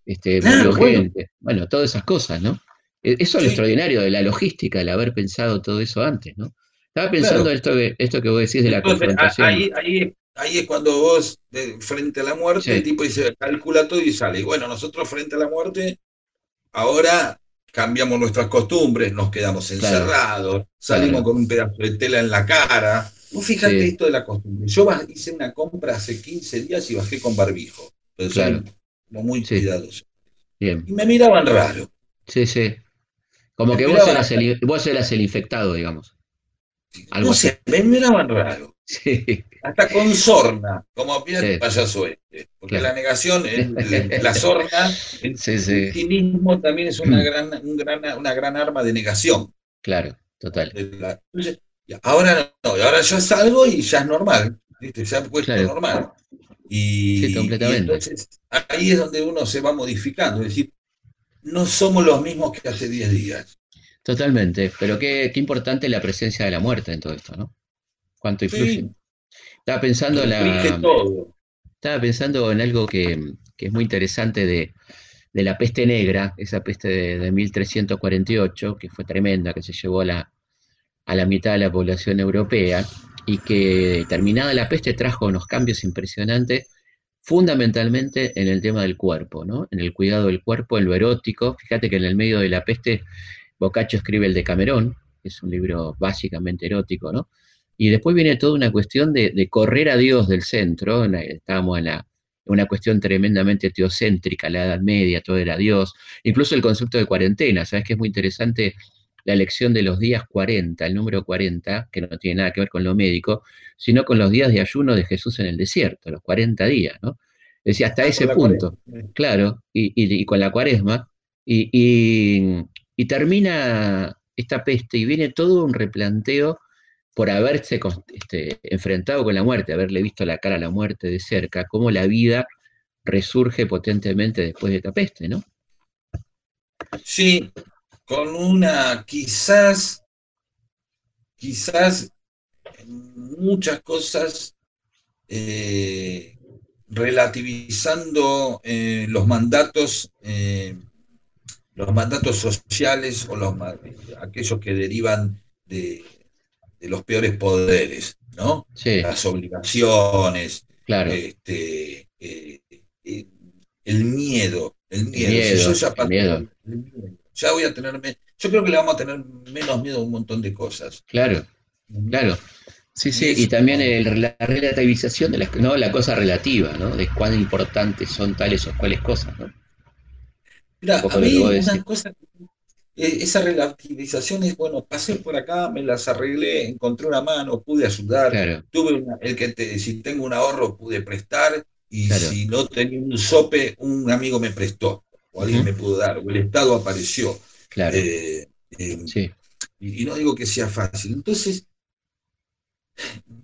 Este, bueno. bueno, todas esas cosas, ¿no? E, eso es lo extraordinario de la logística, el haber pensado todo eso antes, ¿no? Estaba pensando esto, que, esto que vos decís de la confrontación. Ahí, ahí, ahí es cuando vos, frente a la muerte, el tipo dice, calcula todo y sale. Y bueno, nosotros frente a la muerte, ahora cambiamos nuestras costumbres, nos quedamos encerrados, salimos con un pedazo de tela en la cara. Vos fíjate esto de la costumbre. Yo hice una compra hace 15 días y bajé con barbijo. Pero como muy cuidadoso. Bien. Y me miraban raro. Sí, sí. Como que vos eras, el, vos eras, el, infectado, digamos. Algo no sé, me miraban raro. Sí. Hasta con sorna, como bien el payaso este. Porque la negación, la sorna, en sí, mismo también es una gran, una gran arma de negación. Claro, total. ahora no, ahora ya salgo y ya es normal, ¿viste? ya ha puesto normal. Y, entonces ahí es donde uno se va modificando, es decir, no somos los mismos que hace 10 días. Totalmente, pero qué, qué importante la presencia de la muerte en todo esto, ¿no? Cuánto influye. Estaba pensando la, Estaba pensando en algo que, es muy interesante de, la peste negra, esa peste de, 1348, que fue tremenda, que se llevó a la, a la mitad de la población europea, y que terminada la peste trajo unos cambios impresionantes, fundamentalmente en el tema del cuerpo, ¿no? en el cuidado del cuerpo, en lo erótico. Fíjate que en el medio de la peste Boccaccio escribe el de Camerón, que es un libro básicamente erótico, ¿no? Y después viene toda una cuestión de, correr a Dios del centro, estábamos en la, una cuestión tremendamente teocéntrica, la Edad Media, todo era Dios, incluso el concepto de cuarentena, ¿sabes que es muy interesante? La elección de los días 40, el número 40, que no tiene nada que ver con lo médico, sino con los días de ayuno de Jesús en el desierto, los 40 días, ¿no? Decía, hasta ah, ese punto, claro, y, con la cuaresma, y, termina esta peste y viene todo un replanteo por haberse este, enfrentado con la muerte, haberle visto la cara a la muerte de cerca, cómo la vida resurge potentemente después de esta ¿no? Sí, con una quizás, quizás muchas cosas eh, relativizando eh, los mandatos, eh, los mandatos sociales o los, aquellos que derivan de, de los peores poderes, ¿no? Las obligaciones, claro. este, eh, eh, el miedo, el miedo. ya, voy a tenerme, yo creo que le vamos a tener menos miedo a un montón de cosas. Claro, claro. Sí, sí, y, también la relativización de la, ¿no? la cosa relativa, ¿no? De cuán importantes son tales o cuales cosas, ¿no? Mira, a mí una cosa esa relativización es, bueno, pasé por acá, me las arreglé, encontré una mano, pude ayudar, tuve el que si tengo un ahorro pude prestar y si no tenía un sope, un amigo me prestó, o alguien me pudo dar, o el Estado apareció. Claro. Eh, em, y, no digo que sea fácil. Entonces,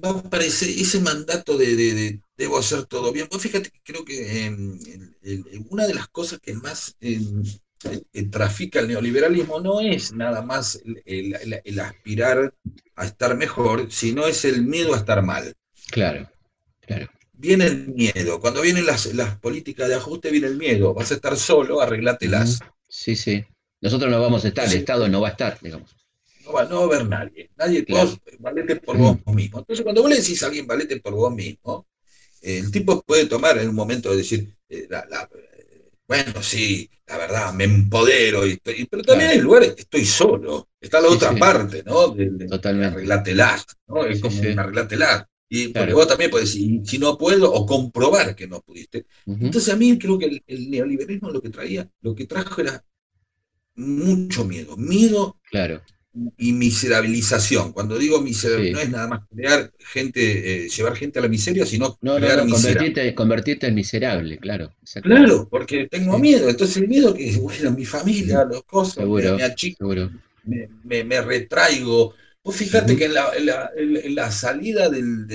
va a aparecer ese mandato de, debo hacer todo bien. Pues fíjate que creo que una de las cosas que más em, trafica el neoliberalismo no es nada más el, aspirar a estar mejor, sino es el miedo a estar mal. Claro, claro. Viene el miedo. Cuando vienen las, políticas de ajuste, viene el miedo. Vas a estar solo, arreglátelas. Sí, sí. Nosotros no vamos a estar, el Estado no va a estar, digamos. No va, no a haber nadie. Nadie, vos valete por vos mismo. Entonces, cuando vos le decís a alguien valete por vos mismo, el tipo puede tomar en un momento de decir, eh, la, bueno, sí, la verdad, me empodero, y pero también hay lugares que estoy solo, está la otra parte, ¿no? De, Totalmente. Arreglatelas, ¿no? Es como un arreglatelas. Y porque vos también puedes decir, si no puedo, o comprobar que no pudiste. Entonces a mí creo que el, neoliberalismo lo que traía, lo que trajo era mucho miedo. Miedo claro y miserabilización. Cuando digo miserabilización, no es nada más crear gente, eh, llevar gente a la miseria, sino no, crear no, convertirte, en miserable, claro. Claro, porque tengo miedo. Entonces el miedo que, bueno, mi familia, los cosas, me, achico, me, retraigo. Vos fíjate que en la, salida del,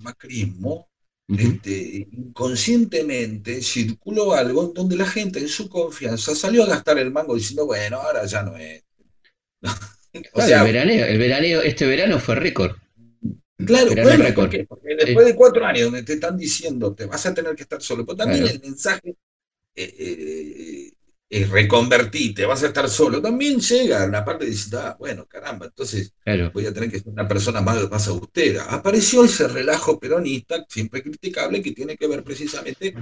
macrismo, este, inconscientemente circuló algo donde la gente en su confianza salió a gastar el mango diciendo, bueno, ahora ya no es. el, veraneo, el veraneo, este verano fue récord. Claro, bueno, Porque después de cuatro años donde te están diciendo te vas a tener que estar solo, pero también el mensaje eh, eh, es reconvertir, te vas a estar solo, también llega una parte de decir, ah, bueno, caramba, entonces voy a tener que ser una persona más, más austera. Apareció ese relajo peronista, siempre criticable, que tiene que ver precisamente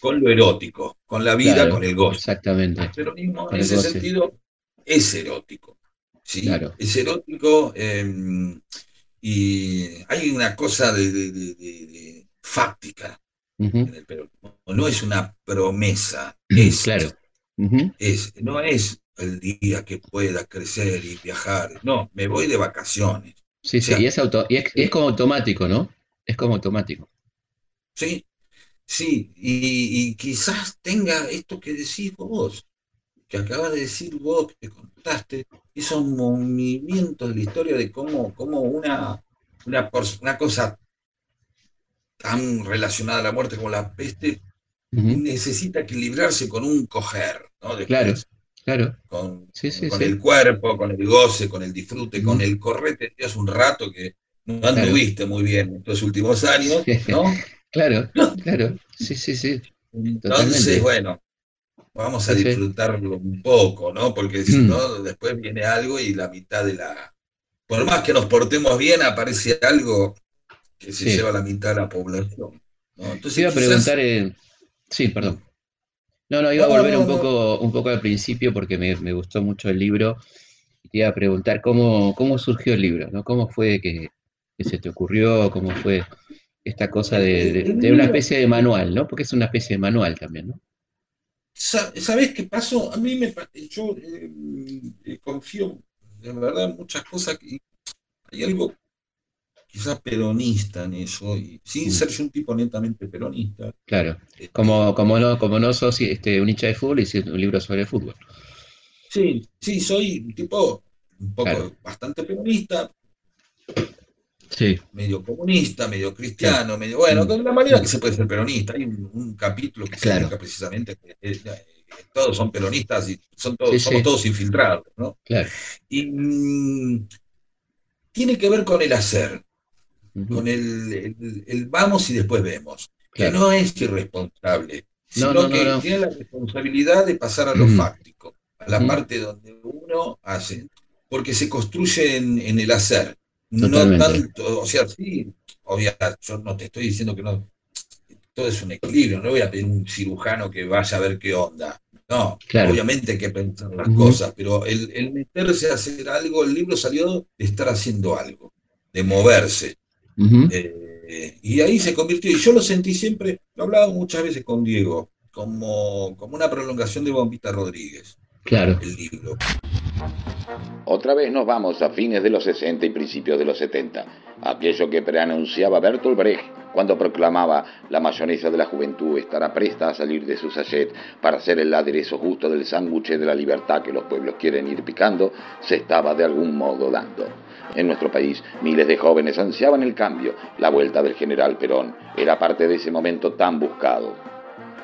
con lo erótico, con la vida, con el gozo. Exactamente. El peronismo, en ese sentido, es erótico. ¿Sí? Es erótico em, y hay una cosa de, fáctica en el peronismo. No es una promesa, es, claro. es, no es el día que pueda crecer y viajar. No, me voy de vacaciones. Sí, sí, y, es, auto, y es, como automático, ¿no? Es como automático. Sí, sí, y, quizás tenga esto que decís vos, que acabas de decir vos, que contaste, esos movimientos de la historia de cómo, cómo una, una, una, cosa tan relacionada a la muerte como la peste necesita equilibrarse con un coger, ¿no? claro, claro. Con, con el cuerpo, con el goce, con el disfrute, con el correte. Hace un rato que no anduviste muy bien estos últimos años, ¿no? claro, claro. Sí, sí, sí. Entonces, bueno, vamos a disfrutarlo un poco, ¿no? Porque si mm. no, después viene algo y la mitad de la... Por más que nos portemos bien, aparece algo que se lleva la mitad de la población. ¿no? Entonces, iba a preguntar... Sí, perdón. No, no, iba a volver un poco, un poco al principio porque me, gustó mucho el libro y te iba a preguntar cómo, cómo surgió el libro, ¿no? ¿Cómo fue que, se te ocurrió? ¿Cómo fue esta cosa de, una especie de manual, ¿no? Porque es una especie de manual también, ¿no? ¿Sabes qué pasó? A mí me yo eh, eh, confío, de verdad, en muchas cosas. Que, hay algo quizás peronista en eso, y sin mm. ser yo un tipo netamente peronista. Claro, este, como, como, no, como no sos este, un hincha de fútbol y un libro sobre fútbol. Sí, sí, soy un tipo un poco bastante peronista. Sí. Medio comunista, medio cristiano, medio. Bueno, de una manera que se puede ser peronista. Hay un, capítulo que se dedica precisamente que, todos son peronistas y son todos, somos todos infiltrados, ¿no? Claro. Y mm, tiene que ver con el hacer con el, vamos y después vemos, que no es irresponsable, sino que tiene la responsabilidad de pasar a lo fáctico, a la parte donde uno hace, porque se construye en, el hacer, no tanto, o sea, sí, obviamente, yo no te estoy diciendo que no, todo es un equilibrio, no voy a pedir un cirujano que vaya a ver qué onda. No, obviamente hay que pensar las cosas, pero el, el, meterse a hacer algo, el libro salió de estar haciendo algo, de moverse. Eh, y ahí se convirtió, y yo lo sentí siempre, lo hablaba muchas veces con Diego, como, como una prolongación de Bombita Rodríguez. Claro. El libro. Otra vez nos vamos a fines de los 60 y principios de los 70, aquello que preanunciaba Bertolt Brecht cuando proclamaba la mayonesa de la juventud estará presta a salir de su sachet para hacer el aderezo justo del sándwich de la libertad que los pueblos quieren ir picando, se estaba de algún modo dando. En nuestro país, miles de jóvenes ansiaban el cambio. La vuelta del general Perón era parte de ese momento tan buscado.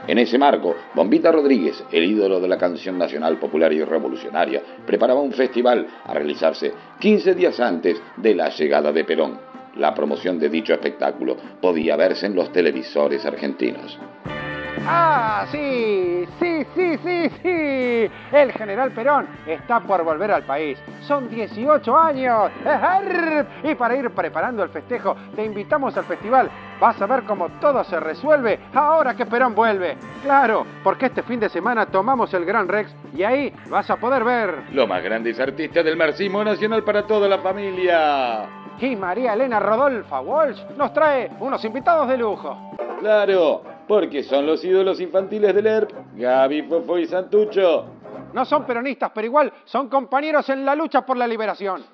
En ese marco, Bombita Rodríguez, el ídolo de la canción nacional popular y revolucionaria, preparaba un festival a realizarse 15 días antes de la llegada de Perón. La promoción de dicho espectáculo podía verse en los televisores argentinos. Ah, sí, sí, sí, sí, sí. El general Perón está por volver al país. Son 18 años. Y para ir preparando el festejo, te invitamos al festival. Vas a ver cómo todo se resuelve ahora que Perón vuelve. Claro, porque este fin de semana tomamos el Gran Rex y ahí vas a poder ver. Los más grandes artistas del marxismo nacional para toda la familia. Y María Elena Rodolfa Walsh nos trae unos invitados de lujo. Claro, porque son los ídolos infantiles del ERP, Gaby, Fofo y Santucho. No son peronistas, pero igual son compañeros en la lucha por la liberación.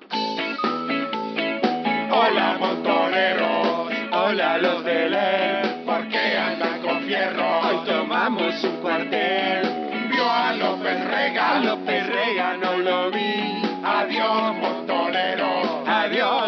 Hola montoneros, hola los del ERP, ¿por qué andan con fierro? Hoy tomamos un cuartel, vio a López Rega, López Rega no lo vi. Adiós montoneros, adiós.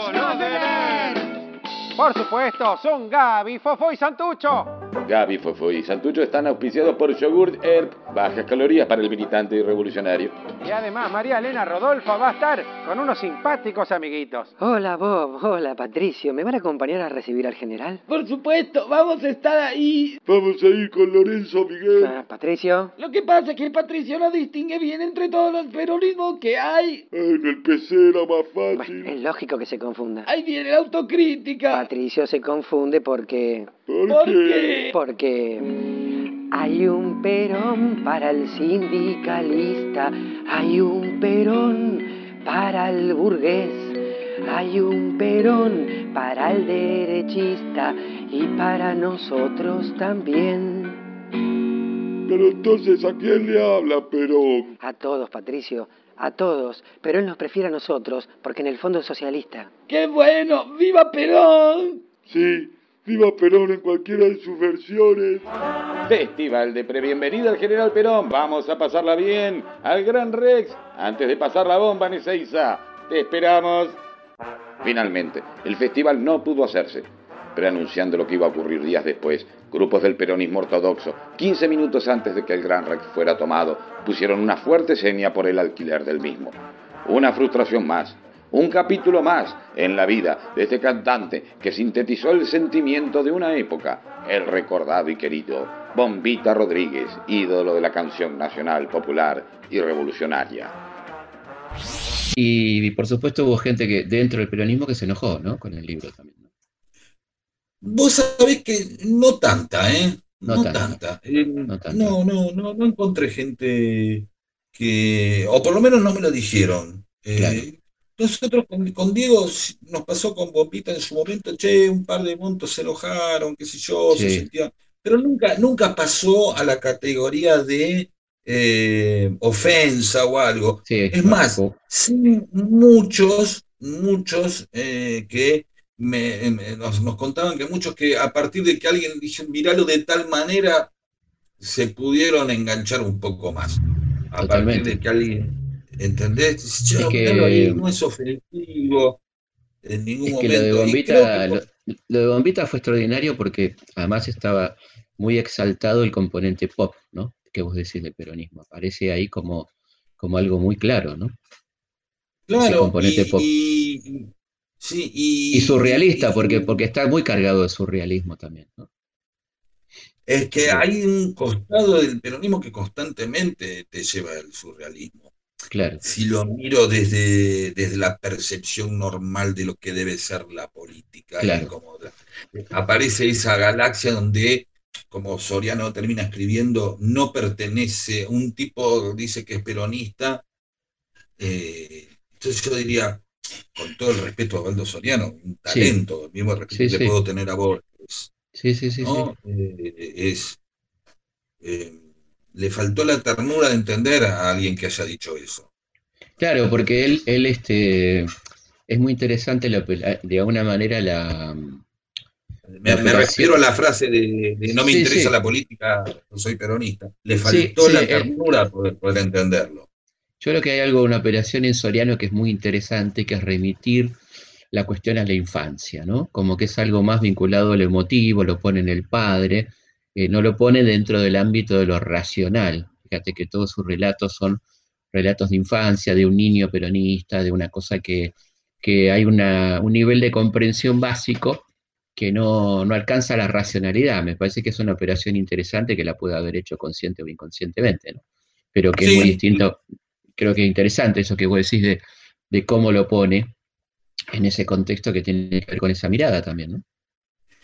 Por supuesto, son Gaby, Fofo y Santucho. Gaby, Fofo y Santucho están auspiciados por Yogurt Herb, bajas calorías para el militante y revolucionario. Y además, María Elena Rodolfo va a estar con unos simpáticos amiguitos. Hola, Bob. Hola, Patricio. ¿Me van a acompañar a recibir al general? Por supuesto, vamos a estar ahí. Vamos a ir con Lorenzo Miguel. Ah, Patricio. Lo que pasa es que Patricio no distingue bien entre todos los peronismos que hay. En el PC era más fácil. es lógico que se confunda. Ahí viene la autocrítica. Patricio se confunde porque... ¿Por, qué? Porque hay un perón para el sindicalista, hay un perón para el burgués, hay un perón para el derechista y para nosotros también. Pero entonces, ¿a quién le habla Perón? A todos, Patricio, a todos, pero él nos prefiere a nosotros, porque en el fondo es socialista. ¡Qué bueno! ¡Viva Perón! Sí, viva Perón en cualquiera de sus versiones. Festival de prebienvenida al General Perón. Vamos a pasarla bien al Gran Rex antes de pasar la bomba en Ezeiza. Te esperamos. Finalmente, el festival no pudo hacerse preanunciando lo que iba a ocurrir días después, grupos del peronismo ortodoxo, 15 minutos antes de que el Gran Rex fuera tomado, pusieron una fuerte seña por el alquiler del mismo. Una frustración más, un capítulo más en la vida de este cantante que sintetizó el sentimiento de una época, el recordado y querido Bombita Rodríguez, ídolo de la canción nacional, popular y revolucionaria. Y, por supuesto hubo gente que dentro del peronismo que se enojó, ¿no? Con el libro también. Vos sabés que no tanta, ¿eh? no, tanta. Eh, no, no, no, no, encontré gente que, o por lo menos no me lo dijeron. Eh, nosotros con, Diego nos pasó con Bombita en su momento, che, un par de montos se enojaron, qué sé yo, se sentía, pero nunca, nunca pasó a la categoría de eh, ofensa o algo. es más, sí, muchos, muchos que nos, contaban que muchos que a partir de que alguien dijo, miralo de tal manera, se pudieron enganchar un poco más. A partir de que alguien, ¿entendés? no es ofensivo en ningún momento. lo, de Bombita, lo, de Bombita fue extraordinario porque además estaba muy exaltado el componente pop, ¿no? Que vos decís del peronismo. Aparece ahí como, como algo muy claro, ¿no? Claro, componente pop. Sí, y, surrealista, porque, porque está muy cargado de surrealismo también. Es que hay un costado del peronismo que constantemente te lleva al surrealismo. Claro. Si lo miro desde, desde la percepción normal de lo que debe ser la política, aparece esa galaxia donde, como Soriano termina escribiendo, no pertenece, un tipo dice que es peronista, eh, entonces yo diría, con todo el respeto a Valdo Soriano, un talento, el mismo respeto que puedo tener a Borges. Sí, sí, sí. Eh, es, eh, le faltó la ternura de entender a alguien que haya dicho eso. Claro, porque él, él este, es muy interesante, de alguna manera, la... Me, refiero a la frase de, no me interesa la política, no soy peronista. Le faltó la ternura para poder entenderlo. Yo creo que hay algo, una operación en Soriano que es muy interesante, que es remitir la cuestión a la infancia, ¿no? Como que es algo más vinculado al emotivo, lo pone en el padre, eh, no lo pone dentro del ámbito de lo racional. Fíjate que todos sus relatos son relatos de infancia, de un niño peronista, de una cosa que, hay un nivel de comprensión básico que no, alcanza la racionalidad. Me parece que es una operación interesante que la puede haber hecho consciente o inconscientemente, ¿no? Pero que es muy distinto, creo que es interesante eso que vos decís de, cómo lo pone en ese contexto que tiene que ver con esa mirada también, ¿no?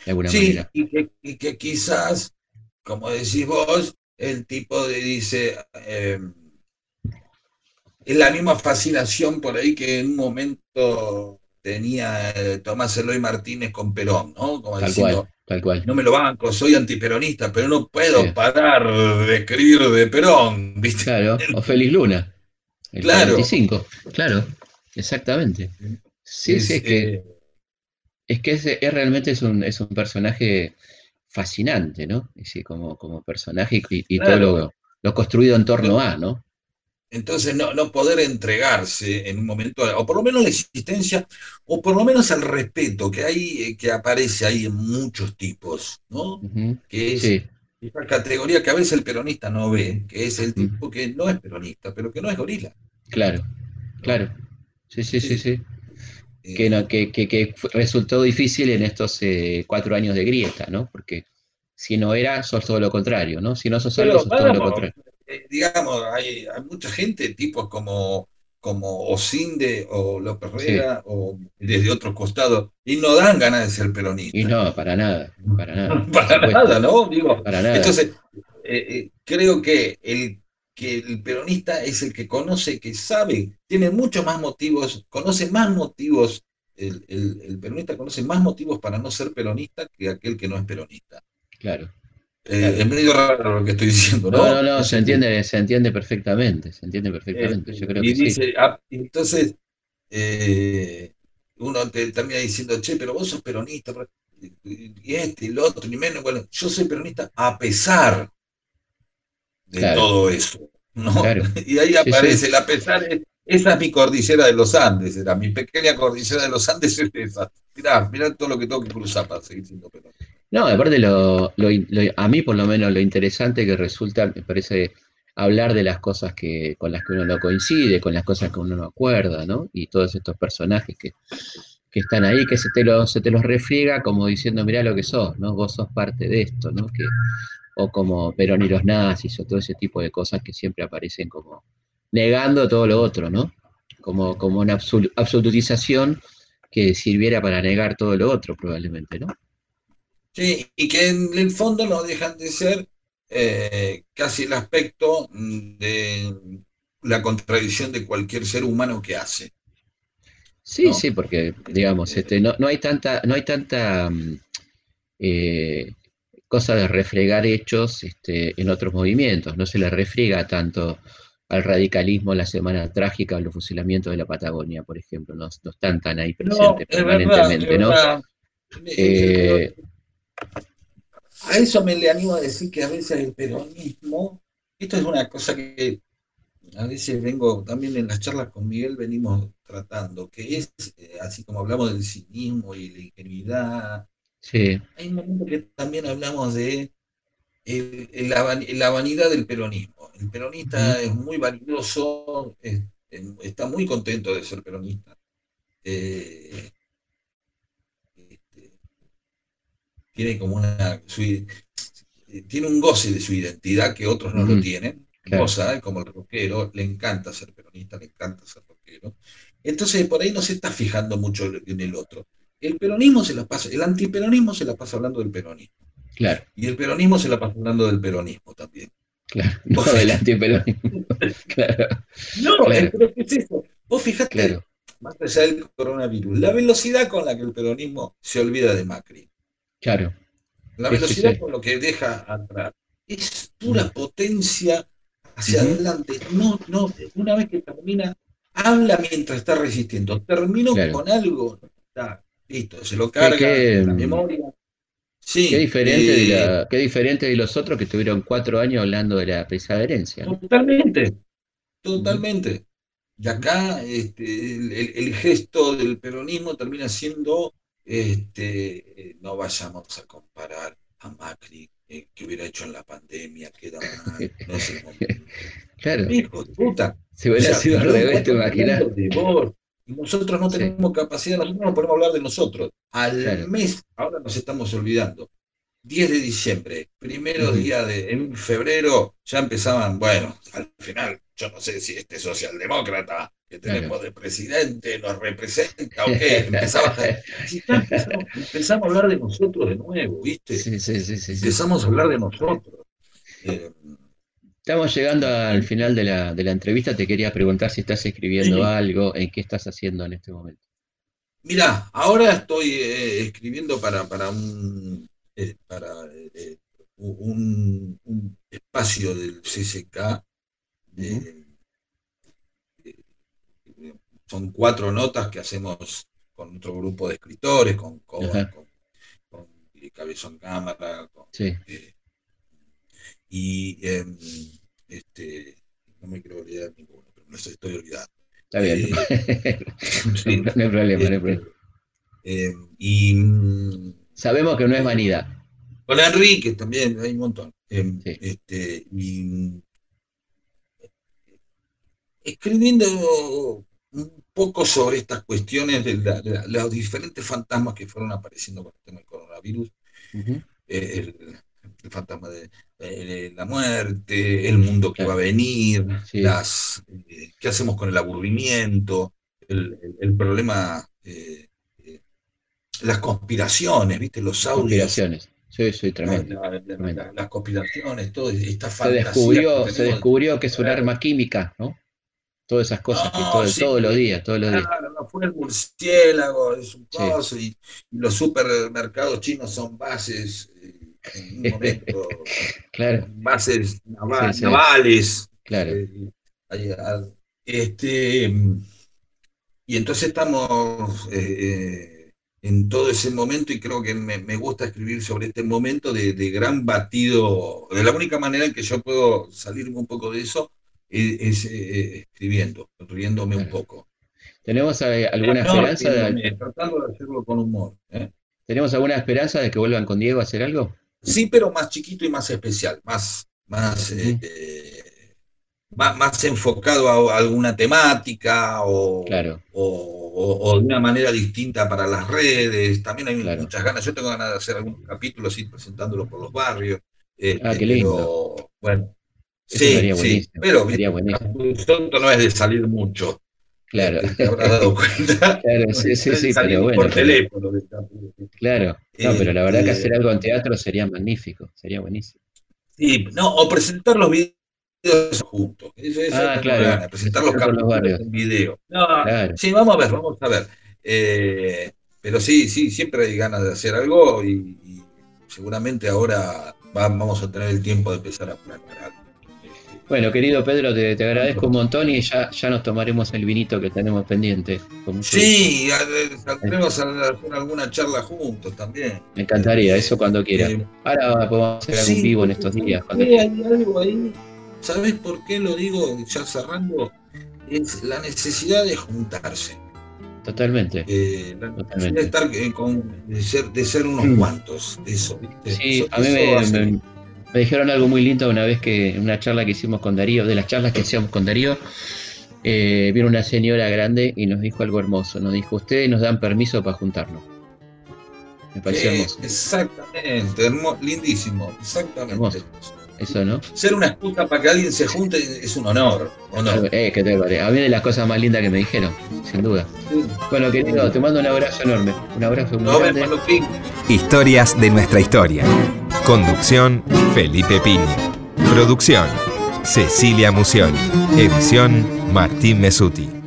De alguna sí, manera. Y que, quizás, como decís vos, el tipo de, dice, em, es la misma fascinación por ahí que en un momento tenía eh, Tomás Eloy Martínez con Perón, ¿no? Como tal cual, tal cual. No me lo banco, soy antiperonista, pero no puedo parar de escribir de Perón, ¿viste? Claro, o Félix Luna claro. claro, exactamente. Sí, sí, es que, eh, es, que es, realmente es un, es un personaje fascinante, ¿no? como, como personaje y, todo lo, construido en torno a, ¿no? Entonces, no, no poder entregarse en un momento, o por lo menos la existencia, o por lo menos el respeto que hay, que aparece ahí en muchos tipos, ¿no? Que es esa categoría que a veces el peronista no ve, que es el tipo que no es peronista, pero que no es gorila. Claro, claro. Sí, sí, sí, sí. Eh, que, no, que, que, resultó difícil en estos eh, cuatro años de grieta, ¿no? Porque si no era, sos todo lo contrario, ¿no? Si no sos algo, sos todo lo contrario. Eh, digamos, hay, hay, mucha gente, tipos como como Osinde o López Herrera o desde otro costado, y no dan ganas de ser peronistas. Y no, para nada, para nada. para nada, ¿no? Digo, para nada. Entonces, eh, creo que el, que el peronista es el que conoce, que sabe, tiene muchos más motivos, conoce más motivos, el, el peronista conoce más motivos para no ser peronista que aquel que no es peronista. Claro. Eh, es medio raro lo que estoy diciendo, ¿no? No, no, se entiende, se entiende perfectamente, se entiende perfectamente. Yo creo y que dice, ah, entonces, eh, uno te termina diciendo, che, pero vos sos peronista, y este, y el otro, ni menos. Bueno, yo soy peronista a pesar de todo eso, ¿no? Y ahí aparece el a pesar, esa es mi cordillera de los Andes, era mi pequeña cordillera de los Andes es esa. Mirá, mirá todo lo que tengo que cruzar para seguir siendo peronista. No, aparte lo, a mí por lo menos lo interesante que resulta, me parece hablar de las cosas que, con las que uno no coincide, con las cosas que uno no acuerda, ¿no? Y todos estos personajes que, están ahí, que se te, lo, se te los refriega como diciendo, mirá lo que sos, ¿no? Vos sos parte de esto, ¿no? Que, o como Perón y los nazis, o todo ese tipo de cosas que siempre aparecen como negando todo lo otro, ¿no? Como, como una absolutización que sirviera para negar todo lo otro, probablemente, ¿no? Sí, y que en el fondo no dejan de ser eh, casi el aspecto de la contradicción de cualquier ser humano que hace. Sí, sí, porque, digamos, este, no, no hay tanta, no hay tanta mm, eh, cosa de refregar hechos este, en otros movimientos, no se le refriega tanto al radicalismo la semana trágica o los fusilamientos de la Patagonia, por ejemplo, no, están tan ahí presentes permanentemente, ¿no? Eh, a eso me le animo a decir que a veces el peronismo, esto es una cosa que a veces vengo también en las charlas con Miguel, venimos tratando, que es, eh, así como hablamos del cinismo y la ingenuidad, sí. hay un momento que también hablamos de la, vanidad del peronismo. El peronista es muy vanidoso, está muy contento de ser peronista. Eh, este, tiene como una tiene un goce de su identidad que otros no lo tienen cosa, como el rockero, le encanta ser peronista, le encanta ser rockero. Entonces, por ahí no se está fijando mucho en el otro. El peronismo se la pasa, el antiperonismo se la pasa hablando del peronismo. Claro. Y el peronismo se la pasa hablando del peronismo también. Claro, no del antiperonismo. claro. No, pero ¿qué es eso? Vos fijate, claro. más allá del coronavirus, la velocidad con la que el peronismo se olvida de Macri. Claro. La velocidad con lo que deja atrás. Es pura mm. potencia hacia adelante. No, no, una vez que termina, habla mientras está resistiendo. Termino con algo, está listo, se lo carga ¿Qué, la memoria. Sí, qué diferente, de eh, qué diferente de los otros que estuvieron cuatro años hablando de la pesada herencia. Totalmente, totalmente. Y acá este, el, gesto del peronismo termina siendo, este, eh, no vayamos a comparar a Macri eh, que hubiera hecho en la pandemia, queda mal, no sé Claro. Hijo de puta. Si hubiera sido al revés, te imaginas. Nosotros no tenemos capacidad, nosotros no podemos hablar de nosotros. Al mes, ahora nos estamos olvidando. 10 de diciembre, primero día de, en febrero, ya empezaban, bueno, al final, yo no sé si este socialdemócrata que tenemos de presidente nos representa o qué, empezaba a, empezamos, a hablar de nosotros de nuevo, ¿viste? Sí, sí, sí, empezamos a hablar de nosotros. Eh, Estamos llegando al final de la, de la, entrevista. Te quería preguntar si estás escribiendo algo, en qué estás haciendo en este momento. Mira, ahora estoy eh, escribiendo para, para un eh, para un, un, espacio del CCK son cuatro notas que hacemos con otro grupo de escritores, con con, con, Cabezón Cámara, eh, y em, este, no me quiero olvidar ninguno, pero no estoy olvidando. Está bien. Eh, no, hay problema, no hay este, problema. Em, y, mm, Sabemos que no es vanidad. Con Enrique también, hay un montón. Em, este, y, mm, escribiendo un poco sobre estas cuestiones de, los diferentes fantasmas que fueron apareciendo con el tema del coronavirus. El, fantasma de, la muerte, el mundo que va a venir, las, eh, qué hacemos con el aburrimiento, el, problema, eh, las conspiraciones, ¿viste? Los audios. Conspiraciones. Sí, sí, tremendo. las conspiraciones, todo esta se descubrió, se descubrió que es un arma química, ¿no? todas esas cosas que todo, todos los días, todos los días. no fue el murciélago, es un coso, y, los supermercados chinos son bases, eh, en un momento, claro. bases navales. Claro. Eh, este, y entonces estamos eh, en todo ese momento y creo que me, gusta escribir sobre este momento de, de, gran batido, de la única manera en que yo puedo salirme un poco de eso es, eh, escribiendo, riéndome un poco. ¿Tenemos eh, alguna esperanza? de... Tratando de hacerlo con humor. ¿eh? ¿Tenemos alguna esperanza de que vuelvan con Diego a hacer algo? Sí, pero más chiquito y más especial, más, más, más, enfocado a alguna temática o, o, de una manera distinta para las redes. También hay muchas ganas. Yo tengo ganas de hacer algunos capítulos, ir presentándolos por los barrios. ah, qué lindo. bueno, sí, sí, pero esto no es de salir mucho. Claro. Te habrás dado cuenta. Claro, sí, sí, sí, pero bueno. por teléfono. claro. No, pero la verdad que hacer algo en teatro sería magnífico, sería buenísimo. Sí, no, o presentar los videos juntos. Eso, eso Ah, claro. presentar los barrios. en video. No, Claro. sí, vamos a ver, vamos a ver. Eh, pero sí, sí, siempre hay ganas de hacer algo y, y seguramente ahora va- vamos a tener el tiempo de empezar a planear algo. Bueno, querido Pedro, te, te agradezco un montón y ya, ya nos tomaremos el vinito que tenemos pendiente. Sí, a- saldremos a hacer alguna charla juntos también. Me encantaría, eso cuando quiera. Eh, Ahora podemos hacer algún sí, vivo en estos días. cuando Sí, hay algo ahí. ¿Sabes por qué lo digo ya cerrando? Es la necesidad de juntarse. Totalmente. Eh, la Totalmente. necesidad de estar eh, con, de ser, de ser unos Mm. cuantos, eso, ¿viste? Sí, Eso- a mí me, me- dijeron algo muy lindo una vez que en una charla que hicimos con Darío, de las charlas que hacíamos con Darío, eh, vino una señora grande y nos dijo algo hermoso. Nos dijo, ustedes nos dan permiso para juntarnos. Me pareció Eh, hermoso. exactamente, hermo- lindísimo, exactamente. Hermoso. Eso, ¿no? Ser una excusa para que alguien se junte es un honor, ¿o no? Eh, que te vale. A mí de las cosas más lindas que me dijeron, sin duda. Sí. Bueno, querido, te mando un abrazo enorme. Un abrazo muy Nos grande. Historias de nuestra historia. Conducción Felipe Piña. Producción Cecilia Musioni. Edición Martín Mesuti.